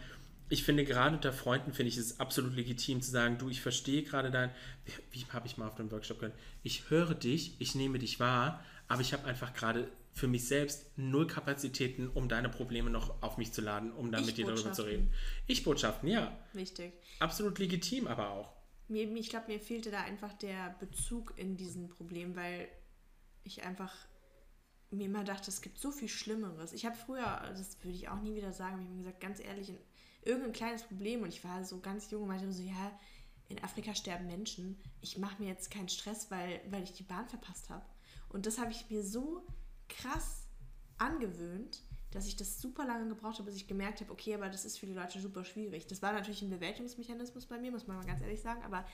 Speaker 1: ich finde gerade unter Freunden finde ich es absolut legitim zu sagen, du, ich verstehe gerade dein, wie, wie habe ich mal auf dem Workshop gehört, ich höre dich, ich nehme dich wahr, aber ich habe einfach gerade für mich selbst null Kapazitäten, um deine Probleme noch auf mich zu laden, um dann mit dir darüber zu reden. Ich Botschaften, ja.
Speaker 2: Wichtig.
Speaker 1: Absolut legitim, aber auch
Speaker 2: mir, ich glaube, mir fehlte da einfach der Bezug in diesen Problem, weil ich einfach mir immer dachte, es gibt so viel Schlimmeres. Ich habe früher, das würde ich auch nie wieder sagen, ich habe mir gesagt, ganz ehrlich, irgendein kleines Problem und ich war so ganz jung und meinte so, ja, in Afrika sterben Menschen. Ich mache mir jetzt keinen Stress, weil, weil ich die Bahn verpasst habe. Und das habe ich mir so krass angewöhnt, dass ich das super lange gebraucht habe, bis ich gemerkt habe, okay, aber das ist für die Leute super schwierig. Das war natürlich ein Bewältigungsmechanismus bei mir, muss man mal ganz ehrlich sagen, aber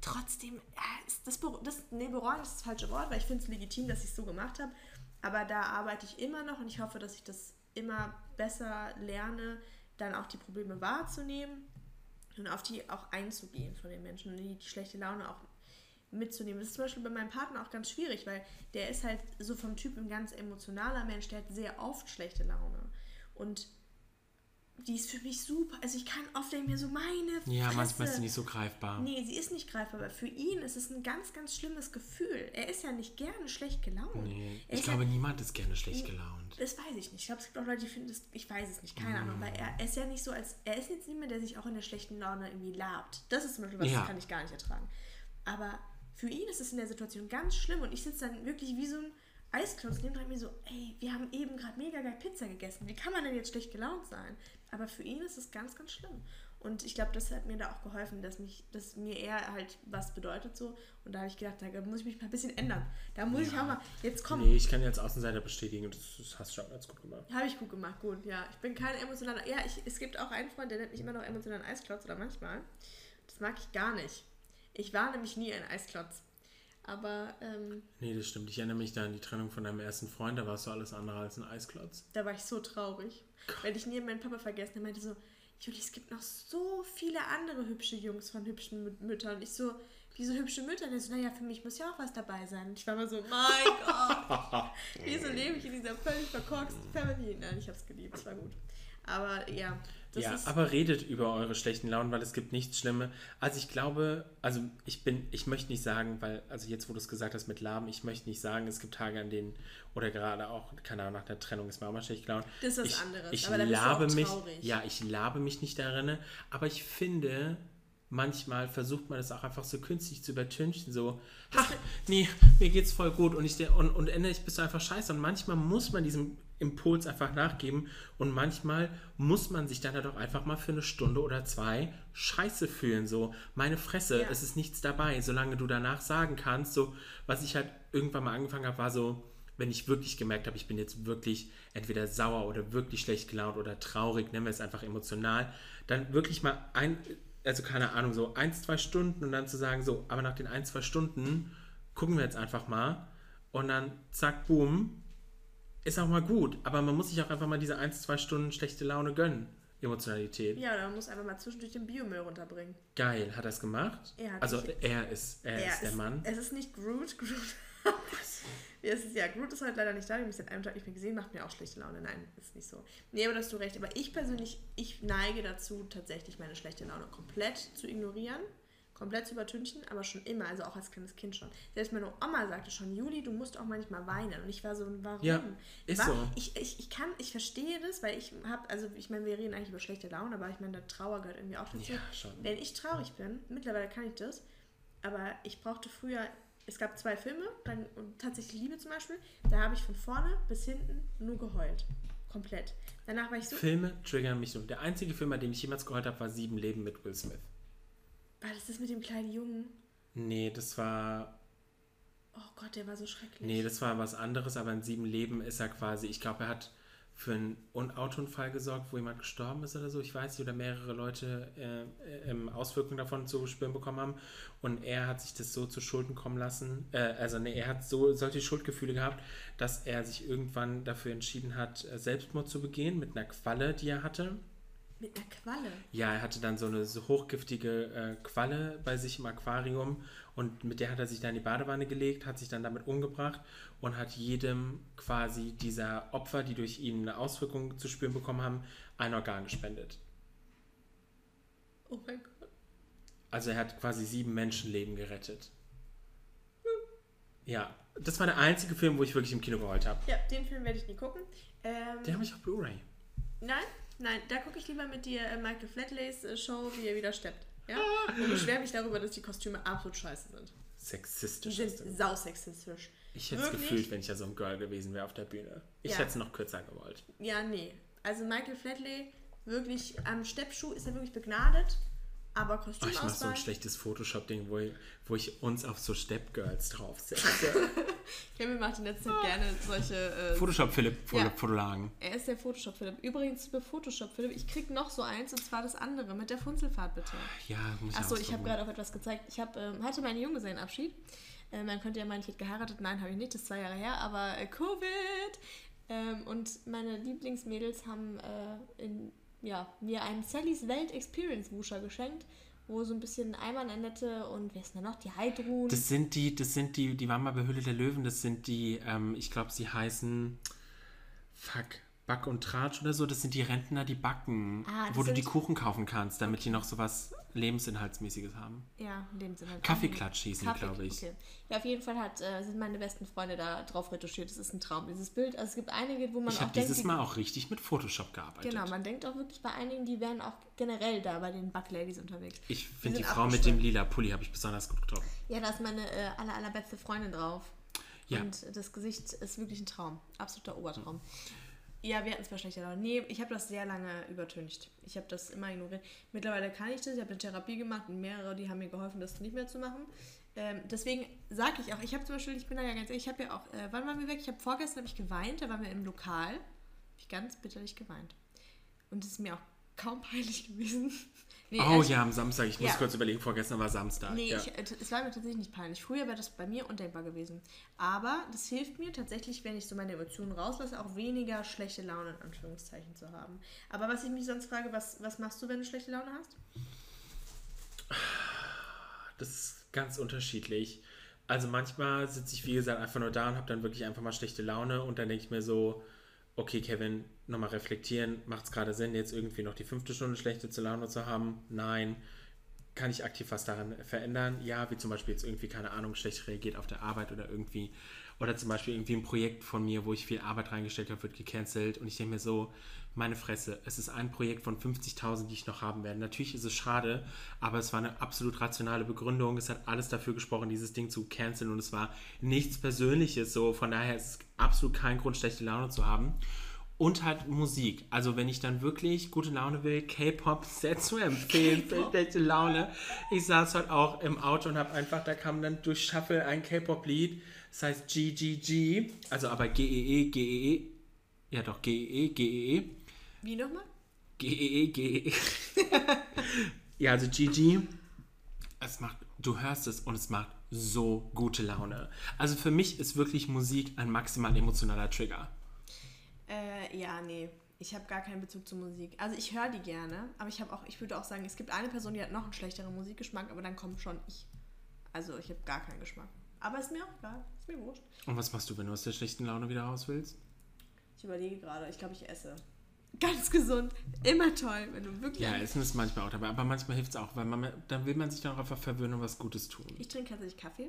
Speaker 2: trotzdem, äh, das, das nee, bereuen ist das falsche Wort, weil ich finde es legitim, dass ich es so gemacht habe, aber da arbeite ich immer noch und ich hoffe, dass ich das immer besser lerne, dann auch die Probleme wahrzunehmen und auf die auch einzugehen von den Menschen und die, die schlechte Laune auch mitzunehmen. Das ist zum Beispiel bei meinem Partner auch ganz schwierig, weil der ist halt so vom Typ ein ganz emotionaler Mensch, der hat sehr oft schlechte Laune. Und die ist für mich super. Also ich kann oft denken mir so, meine
Speaker 1: Fresse. Ja, manchmal ist sie nicht so greifbar.
Speaker 2: Nee, sie ist nicht greifbar, aber für ihn ist es ein ganz, ganz schlimmes Gefühl. Er ist ja nicht gerne schlecht gelaunt.
Speaker 1: Nee, ich glaube, ja, niemand ist gerne schlecht gelaunt.
Speaker 2: Das weiß ich nicht. Ich glaube, es gibt auch Leute, die finden das, ich weiß es nicht, keine mm. Ahnung. Weil er, ist ja nicht so, als, er ist jetzt niemand, der sich auch in der schlechten Laune irgendwie labt. Das ist zum Beispiel was, ja. das kann ich gar nicht ertragen. Aber für ihn ist es in der Situation ganz schlimm und ich sitze dann wirklich wie so ein Eisklotz neben mir so, ey, wir haben eben gerade mega geil Pizza gegessen. Wie kann man denn jetzt schlecht gelaunt sein? Aber für ihn ist es ganz, ganz schlimm. Und ich glaube, das hat mir da auch geholfen, dass, mich, dass mir eher halt was bedeutet so. Und da habe ich gedacht, da muss ich mich mal ein bisschen ändern. Da muss ich auch mal, jetzt komm.
Speaker 1: Nee, ich kann ja als Außenseiter bestätigen, das, das hast du schon ganz gut gemacht.
Speaker 2: Habe ich gut gemacht, gut, ja. Ich bin kein emotionaler, ja, ich, es gibt auch einen Freund, der nennt mich immer noch emotionalen Eisklotz oder manchmal. Das mag ich gar nicht. Ich war nämlich nie ein Eisklotz. Aber, ähm,
Speaker 1: Nee, das stimmt. Ich erinnere mich da an die Trennung von deinem ersten Freund, da warst du alles andere als ein Eisklotz.
Speaker 2: da war ich so traurig. Weil ich nie meinen Papa vergessen habe. Er meinte so, Juli, es gibt noch so viele andere hübsche Jungs von hübschen Mü- Müttern. Und ich so, wieso hübsche Mütter? Und er so, naja, für mich muss ja auch was dabei sein. Und ich war immer so, mein Gott, wieso lebe ich in dieser völlig verkorksten Family? Nein, ich habe es geliebt, es war gut. Aber ja, das
Speaker 1: ja, aber redet über eure schlechten Launen, weil es gibt nichts Schlimmes. Also ich glaube, also ich bin, ich möchte nicht sagen, weil, also jetzt, wo du es gesagt hast mit Lahm, ich möchte nicht sagen, es gibt Tage, an denen, oder gerade auch, keine Ahnung, nach der Trennung ist mir auch mal schlecht gelaunt.
Speaker 2: Das ist was
Speaker 1: ich,
Speaker 2: anderes,
Speaker 1: Ich
Speaker 2: aber da bist du
Speaker 1: labe mich,
Speaker 2: traurig.
Speaker 1: ja, ich labe mich nicht darin, aber ich finde, manchmal versucht man das auch einfach so künstlich zu übertünchen, so, ha, nee, mir geht's voll gut und ich und, und endlich bist du einfach scheiße. Und manchmal muss man diesem Impuls einfach nachgeben und manchmal muss man sich dann halt auch einfach mal für eine Stunde oder zwei scheiße fühlen, so, meine Fresse,
Speaker 2: Ja.
Speaker 1: es ist nichts dabei, solange du danach sagen kannst, so, was ich halt irgendwann mal angefangen habe, war so, wenn ich wirklich gemerkt habe, ich bin jetzt wirklich entweder sauer oder wirklich schlecht gelaunt oder traurig, nennen wir es einfach emotional, dann wirklich mal ein, also keine Ahnung, so eins, zwei Stunden und dann zu sagen, so, aber nach den ein, zwei Stunden gucken wir jetzt einfach mal und dann zack, boom, ist auch mal gut, aber man muss sich auch einfach mal diese ein, zwei Stunden schlechte Laune gönnen, Emotionalität.
Speaker 2: Ja, man muss einfach mal zwischendurch den Biomüll runterbringen.
Speaker 1: Geil, hat er es gemacht?
Speaker 2: Er hat
Speaker 1: also er ist, er
Speaker 2: Ja,
Speaker 1: ist der
Speaker 2: es,
Speaker 1: Mann.
Speaker 2: Es ist nicht Groot. Groot. Ja, es ist, ja, Groot ist halt leider nicht da. Ich habe ihn seit einem Tag nicht mehr gesehen. Macht mir auch schlechte Laune. Nein, ist nicht so. Nee, aber da hast du recht. Aber ich persönlich, ich neige dazu, tatsächlich meine schlechte Laune komplett zu ignorieren. Komplett zu übertünchen. Aber schon immer. Also auch als kleines Kind schon. Selbst meine Oma sagte schon, Juli, du musst auch manchmal weinen. Und ich war so, warum?
Speaker 1: Ja, ist
Speaker 2: War-
Speaker 1: so.
Speaker 2: Ich, ich, ich kann, ich verstehe das, weil ich habe, also ich meine, wir reden eigentlich über schlechte Laune, aber ich meine, der Trauer gehört irgendwie auch dazu.
Speaker 1: Ja, schon.
Speaker 2: Wenn ich traurig bin, mittlerweile kann ich das, aber ich brauchte früher, es gab zwei Filme, dann und tatsächlich Liebe zum Beispiel, da habe ich von vorne bis hinten nur geheult. Komplett. Danach war ich so,
Speaker 1: Filme triggern mich so. Der einzige Film, bei dem ich jemals geheult habe, war Sieben Leben mit Will Smith.
Speaker 2: war das das mit dem kleinen Jungen?
Speaker 1: Nee, das war.
Speaker 2: Oh Gott, der war so schrecklich.
Speaker 1: Nee, das war was anderes, aber in Sieben Leben ist er quasi. Ich glaube, er hat für einen Un- Autounfall gesorgt, wo jemand gestorben ist oder so. Ich weiß nicht, oder mehrere Leute äh, äh, Auswirkungen davon zu spüren bekommen haben. Und er hat sich das so zu Schulden kommen lassen. Äh, also, nee, er hat so solche Schuldgefühle gehabt, dass er sich irgendwann dafür entschieden hat, äh, Selbstmord zu begehen mit einer Qualle, die er hatte.
Speaker 2: Mit einer Qualle.
Speaker 1: Ja, er hatte dann so eine so hochgiftige äh, Qualle bei sich im Aquarium und mit der hat er sich dann in die Badewanne gelegt, hat sich dann damit umgebracht und hat jedem quasi dieser Opfer, die durch ihn eine Auswirkung zu spüren bekommen haben, ein Organ gespendet.
Speaker 2: Oh mein Gott.
Speaker 1: Also er hat quasi sieben Menschenleben gerettet. Ja, das war der einzige Film, wo ich wirklich im Kino geheult habe.
Speaker 2: Ja, den Film werde ich nie gucken. Ähm,
Speaker 1: Den habe ich auf Blu-ray.
Speaker 2: Nein, nein, da gucke ich lieber mit dir äh, Michael Flatleys äh, Show, wie er wieder steppt. Ja? Und beschwere mich darüber, dass die Kostüme absolut scheiße sind. Die
Speaker 1: Sexistisch.
Speaker 2: sind
Speaker 1: ist der.
Speaker 2: sausexistisch.
Speaker 1: Ich hätte es gefühlt, wenn ich ja so ein Girl gewesen wäre auf der Bühne. Ich
Speaker 2: Ja.
Speaker 1: hätte es noch kürzer gewollt.
Speaker 2: Ja, nee. Also Michael Flatley, wirklich am Steppschuh ist er wirklich begnadet, aber
Speaker 1: Oh, ich mache so
Speaker 2: Kostümauswahl...
Speaker 1: ein schlechtes Photoshop-Ding, wo ich, wo ich uns auf so Step-Girls draufsetze.
Speaker 2: Kevin macht in letzter Zeit gerne solche... Äh,
Speaker 1: Photoshop-Philipp,
Speaker 2: Ja.
Speaker 1: Fotolagen.
Speaker 2: er ist der Photoshop-Philipp. Übrigens, über Photoshop-Philipp, ich krieg noch so eins, und zwar das andere, mit der Funzelfahrt bitte.
Speaker 1: Ja, muss ich
Speaker 2: Achso, ich habe gerade auch etwas gezeigt. Ich hab, ähm, hatte meinen Junggesellenabschied. Äh, man könnte ja meinen, ich hätte geheiratet. Nein, habe ich nicht. Das ist zwei Jahre her. Aber äh, Covid. Ähm, und meine Lieblingsmädels haben äh, in, ja, mir einen Sallys Welt Experience Wuscher geschenkt, wo so ein bisschen Eimern Annette und wer ist denn da noch? Die Heidrun.
Speaker 1: Das sind die, das sind die, die waren mal bei Höhle der Löwen, das sind die, ähm, ich glaube, sie heißen, fuck, Back und Tratsch oder so, das sind die Rentner, die backen,
Speaker 2: Ah,
Speaker 1: wo du die Kuchen kaufen kannst, damit die noch sowas Lebensinhaltsmäßiges haben.
Speaker 2: ja, Sinne.
Speaker 1: Kaffeeklatsch hießen
Speaker 2: Kaffee-
Speaker 1: glaube ich.
Speaker 2: Okay. Ja, auf jeden Fall hat, äh, sind meine besten Freunde da drauf retuschiert. Das ist ein Traum, dieses Bild. Also es gibt einige, wo man
Speaker 1: Ich
Speaker 2: auch
Speaker 1: habe
Speaker 2: denkt,
Speaker 1: dieses
Speaker 2: die-
Speaker 1: Mal auch richtig mit Photoshop gearbeitet.
Speaker 2: Genau, man denkt auch wirklich bei einigen, die wären auch generell da bei den Bug-Ladies unterwegs.
Speaker 1: Ich finde die Frau mit dem lila Pulli habe ich besonders gut getroffen.
Speaker 2: Ja, da ist meine äh, aller, allerbeste Freundin drauf.
Speaker 1: Ja.
Speaker 2: Und das Gesicht ist wirklich ein Traum. Absoluter Obertraum. Ja, wir hatten es schlechter Laune. Nee, ich habe das sehr lange übertüncht. Ich habe das immer ignoriert. Mittlerweile kann ich das. Ich habe eine Therapie gemacht und mehrere, die haben mir geholfen, das nicht mehr zu machen. Ähm, deswegen sage ich auch, ich habe zum Beispiel, ich bin da ja ganz ehrlich, ich habe ja auch, äh, wann waren wir weg? Ich habe vorgestern hab ich geweint, da waren wir im Lokal. Habe ich ganz bitterlich geweint. Und es ist mir auch kaum peinlich gewesen. Nee,
Speaker 1: oh
Speaker 2: also-
Speaker 1: ja, am Samstag. Ich muss
Speaker 2: Ja.
Speaker 1: kurz überlegen, vorgestern war Samstag.
Speaker 2: Nee,
Speaker 1: ja.
Speaker 2: ich, äh, es war mir tatsächlich nicht peinlich. Früher wäre das bei mir undenkbar gewesen. Aber das hilft mir tatsächlich, wenn ich so meine Emotionen rauslasse, auch weniger schlechte Laune in Anführungszeichen zu haben. Aber was ich mich sonst frage, was, was machst du, wenn du schlechte Laune hast?
Speaker 1: Das ist ganz unterschiedlich. Also manchmal sitze ich, wie gesagt, einfach nur da und habe dann wirklich einfach mal schlechte Laune und dann denke ich mir so, okay, Kevin, nochmal reflektieren, macht es gerade Sinn, jetzt irgendwie noch die fünfte Stunde schlechte Laune zu haben? Nein. Kann ich aktiv was daran verändern? Ja, wie zum Beispiel jetzt irgendwie, keine Ahnung, schlecht reagiert auf der Arbeit oder irgendwie, oder zum Beispiel irgendwie ein Projekt von mir, wo ich viel Arbeit reingestellt habe, wird gecancelt und ich denke mir so, meine Fresse, es ist ein Projekt von 50.000, die ich noch haben werde. Natürlich ist es schade, aber es war eine absolut rationale Begründung. Es hat alles dafür gesprochen, dieses Ding zu canceln und es war nichts Persönliches. So, von daher ist es absolut kein Grund, schlechte Laune zu haben. Und halt Musik. Also wenn ich dann wirklich gute Laune will, K-Pop sehr zu empfehlen für schlechte Laune. Ich saß halt auch im Auto und habe einfach, da kam dann durch Shuffle ein K-Pop-Lied. Das heißt GGG, also aber G-E-E, G-E-E. Ja doch, G-E-E, G-E-E.
Speaker 2: Wie nochmal?
Speaker 1: G-E-E, G-E-E. ja, also GG. Es macht, du hörst es und es macht so gute Laune. Also für mich ist wirklich Musik ein maximal emotionaler Trigger.
Speaker 2: Äh, ja, nee. Ich habe gar keinen Bezug zur Musik. Also ich höre die gerne, aber ich habe auch, ich würde auch sagen, es gibt eine Person, die hat noch einen schlechteren Musikgeschmack, aber dann kommt schon ich. Also ich habe gar keinen Geschmack. Aber ist mir auch egal. Ist mir wurscht.
Speaker 1: Und was machst du, wenn du aus der schlechten Laune wieder raus willst?
Speaker 2: Ich überlege gerade, ich glaube, ich esse. Ganz gesund. Immer toll, wenn du wirklich.
Speaker 1: Ja, Essen ist manchmal auch dabei, aber manchmal hilft es auch, weil man, dann will man sich dann auch einfach verwöhnen und was Gutes tun.
Speaker 2: Ich trinke tatsächlich Kaffee.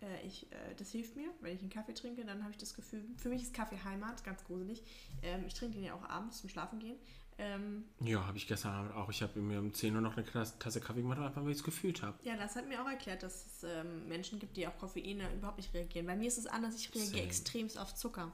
Speaker 2: Äh, ich, äh, das hilft mir. Wenn ich einen Kaffee trinke, dann habe ich das Gefühl, für mich ist Kaffee Heimat, ganz gruselig. Ähm, ich trinke den ja auch abends zum Schlafen gehen. Ähm,
Speaker 1: Ja, habe ich gestern Abend auch. Ich habe mir um 10 Uhr noch eine Tasse Kaffee gemacht, einfach weil ich es gefühlt habe.
Speaker 2: ja, das hat mir auch erklärt, dass es ähm, Menschen gibt, die auf Koffeine überhaupt nicht reagieren. Bei mir ist es anders, ich reagiere extremst auf Zucker.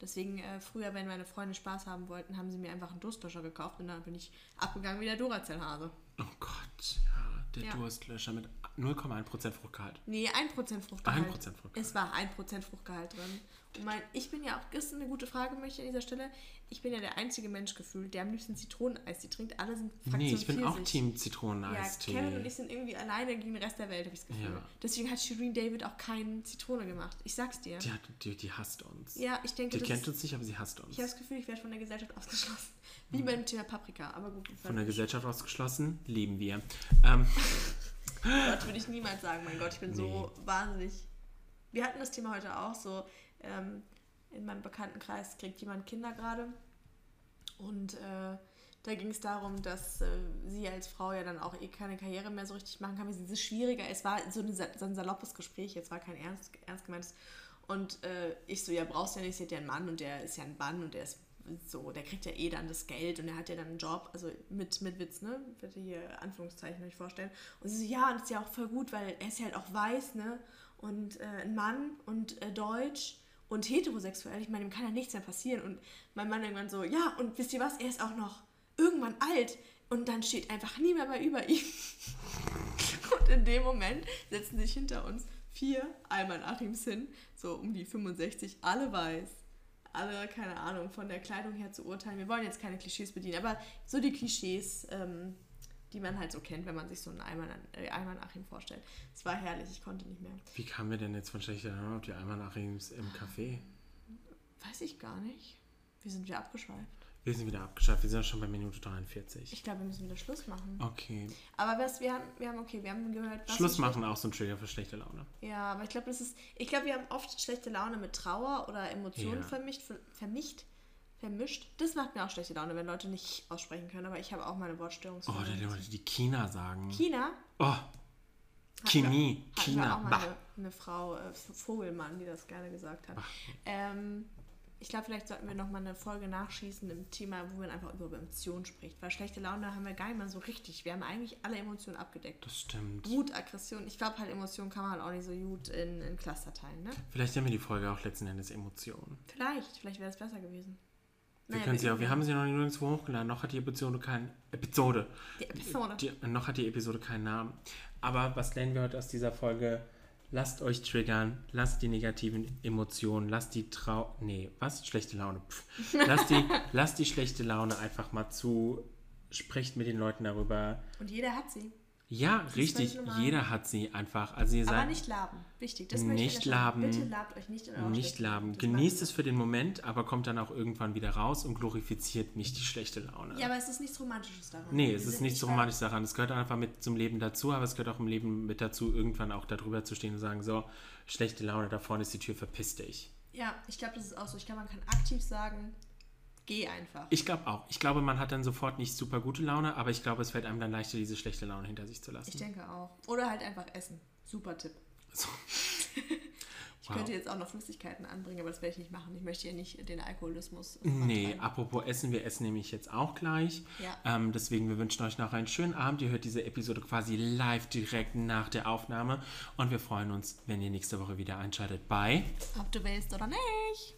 Speaker 2: Deswegen, äh, früher, wenn meine Freunde Spaß haben wollten, haben sie mir einfach einen Durstlöscher gekauft und dann bin ich abgegangen wie der Duracell-Hase.
Speaker 1: Oh Gott, ja, der
Speaker 2: Ja.
Speaker 1: Durstlöscher mit 0,1% Fruchtgehalt.
Speaker 2: Nee, 1% Fruchtgehalt.
Speaker 1: 1% Fruchtgehalt.
Speaker 2: Es war 1% Fruchtgehalt drin. Und mein, ich bin ja auch, das ist eine gute Frage, möchte ich an dieser Stelle. Ich bin ja der einzige Mensch gefühlt, der am liebsten Zitroneneis die trinkt. Alle sind Fraktion
Speaker 1: Nee, ich bin auch. Team
Speaker 2: Ja,
Speaker 1: Zitroneneistee.
Speaker 2: Kevin und ich sind irgendwie alleine gegen den Rest der Welt, habe ich das Gefühl.
Speaker 1: Ja.
Speaker 2: Deswegen hat Shireen David auch keine Zitrone gemacht. Ich sag's dir.
Speaker 1: die, hat, die, die hasst uns.
Speaker 2: Ja, ich denke,
Speaker 1: die
Speaker 2: das
Speaker 1: kennt
Speaker 2: ist,
Speaker 1: uns nicht, aber sie hasst uns.
Speaker 2: ich habe das Gefühl, ich werde von der Gesellschaft ausgeschlossen. Wie beim Thema Paprika, aber gut.
Speaker 1: Von der Gesellschaft ausgeschlossen, lieben wir. Ähm,
Speaker 2: Gott, würde ich niemals sagen, mein Gott, ich bin so
Speaker 1: Nee.
Speaker 2: wahnsinnig. Wir hatten das Thema heute auch so. Ähm, in meinem Bekanntenkreis kriegt jemand Kinder gerade. Und äh, da ging es darum, dass äh, sie als Frau ja dann auch eh keine Karriere mehr so richtig machen kann. Es ist schwieriger. Es war so, eine, so ein saloppes Gespräch, jetzt war kein ernst, ernst gemeintes. Und äh, ich so, ja, brauchst ja nicht, sie hat ja einen Mann und der ist ja ein Mann und der ist so, der kriegt ja eh dann das Geld und er hat ja dann einen Job, also mit, mit Witz, ne? Bitte hier Anführungszeichen euch vorstellen. Und sie so, ja, und das ist ja auch voll gut, weil er ist ja halt auch weiß, ne? Und äh, ein Mann und äh, deutsch und heterosexuell. Ich meine, ihm kann ja nichts mehr passieren. Und mein Mann irgendwann so, ja, und wisst ihr was, er ist auch noch irgendwann alt. Und dann steht einfach nie mehr über ihm. Und in dem Moment setzen sich hinter uns vier Alman Achims hin, so um die 65, alle weiß. Alle, keine Ahnung, von der Kleidung her zu urteilen. Wir wollen jetzt keine Klischees bedienen, aber so die Klischees, ähm, die man halt so kennt, wenn man sich so einen äh, Alman Achim vorstellt. Es war herrlich, ich konnte nicht mehr.
Speaker 1: wie kamen wir denn jetzt von schlechter auf die Almanachims im Café?
Speaker 2: Weiß ich gar nicht. Wie sind wir abgeschweift?
Speaker 1: Wir sind wieder abgeschafft, wir sind schon bei Minute 43.
Speaker 2: Ich glaube, wir müssen wieder Schluss machen.
Speaker 1: Okay.
Speaker 2: Aber was, wir haben, wir haben, okay, wir haben gehört, was
Speaker 1: Schluss machen auch so ein Trigger für schlechte Laune.
Speaker 2: Ja, aber ich glaube, das ist. Ich glaube, wir haben oft schlechte Laune mit Trauer oder Emotionen
Speaker 1: Ja.
Speaker 2: vermischt, vermischt, vermischt. Das macht mir auch schlechte Laune, wenn Leute nicht aussprechen können. Aber ich habe auch meine
Speaker 1: Oh,
Speaker 2: Wortstörungsstörung.
Speaker 1: die Leute, die China sagen.
Speaker 2: China.
Speaker 1: Oh, Chemie,
Speaker 2: wir- hatten wir
Speaker 1: China.
Speaker 2: auch mal eine, eine Frau, äh, Vogelmann, die das gerne gesagt hat. Ähm, ich glaube, vielleicht sollten wir nochmal eine Folge nachschießen im Thema, wo man einfach über Emotionen spricht. Weil schlechte Laune haben wir gar nicht mal so richtig. Wir haben eigentlich alle Emotionen abgedeckt.
Speaker 1: Das stimmt.
Speaker 2: Wut, Aggression. Ich glaube halt, Emotionen kann man halt auch nicht so gut in, in Cluster teilen, ne?
Speaker 1: Vielleicht haben wir die Folge auch letzten Endes Emotionen.
Speaker 2: Vielleicht, vielleicht wäre es besser gewesen.
Speaker 1: Wir,
Speaker 2: Naja,
Speaker 1: können sie auch, wir haben sie noch nirgendwo hochgeladen. Noch hat die Episode keinen. Episode.
Speaker 2: Die Episode.
Speaker 1: Die, noch hat die Episode keinen Namen. Aber was lernen wir heute aus dieser Folge? Lasst euch triggern, lasst die negativen Emotionen, lasst die Trau... Nee, was? Schlechte Laune. Pff. Lasst die, lasst die schlechte Laune einfach mal zu. Sprecht mit den Leuten darüber.
Speaker 2: Und jeder hat sie.
Speaker 1: Ja,
Speaker 2: ist
Speaker 1: richtig. Jeder hat sie einfach. Also ihr
Speaker 2: Aber
Speaker 1: seid
Speaker 2: nicht laben. Wichtig. Das
Speaker 1: Nicht laben.
Speaker 2: Bitte labt euch nicht in eurer
Speaker 1: nicht laben.
Speaker 2: Das
Speaker 1: Genießt es für den Moment, aber kommt dann auch irgendwann wieder raus und glorifiziert nicht die schlechte Laune.
Speaker 2: Ja, aber es ist nichts Romantisches daran.
Speaker 1: Nee,
Speaker 2: Wir
Speaker 1: es ist nichts
Speaker 2: nicht
Speaker 1: romantisch daran. Es gehört einfach mit zum Leben dazu, aber es gehört auch im Leben mit dazu, irgendwann auch darüber zu stehen und sagen, so, schlechte Laune, da vorne ist die Tür, verpiss dich.
Speaker 2: Ja, ich glaube, das ist auch so. Ich glaube, man kann aktiv sagen, geh einfach.
Speaker 1: Ich glaube auch. Ich glaube, man hat dann sofort nicht super gute Laune, aber ich glaube, es fällt einem dann leichter, diese schlechte Laune hinter sich zu lassen.
Speaker 2: Ich denke auch. Oder halt einfach essen. Super Tipp.
Speaker 1: So.
Speaker 2: Ich
Speaker 1: Wow.
Speaker 2: könnte jetzt auch noch Flüssigkeiten anbringen, aber das werde ich nicht machen. Ich möchte ja nicht den Alkoholismus.
Speaker 1: Nee,
Speaker 2: vorantreiben.
Speaker 1: apropos Essen, wir essen nämlich jetzt auch gleich.
Speaker 2: Ja.
Speaker 1: Ähm, deswegen, wir wünschen euch noch einen schönen Abend. Ihr hört diese Episode quasi live direkt nach der Aufnahme und wir freuen uns, wenn ihr nächste Woche wieder einschaltet bei
Speaker 2: Ob du willst oder nicht.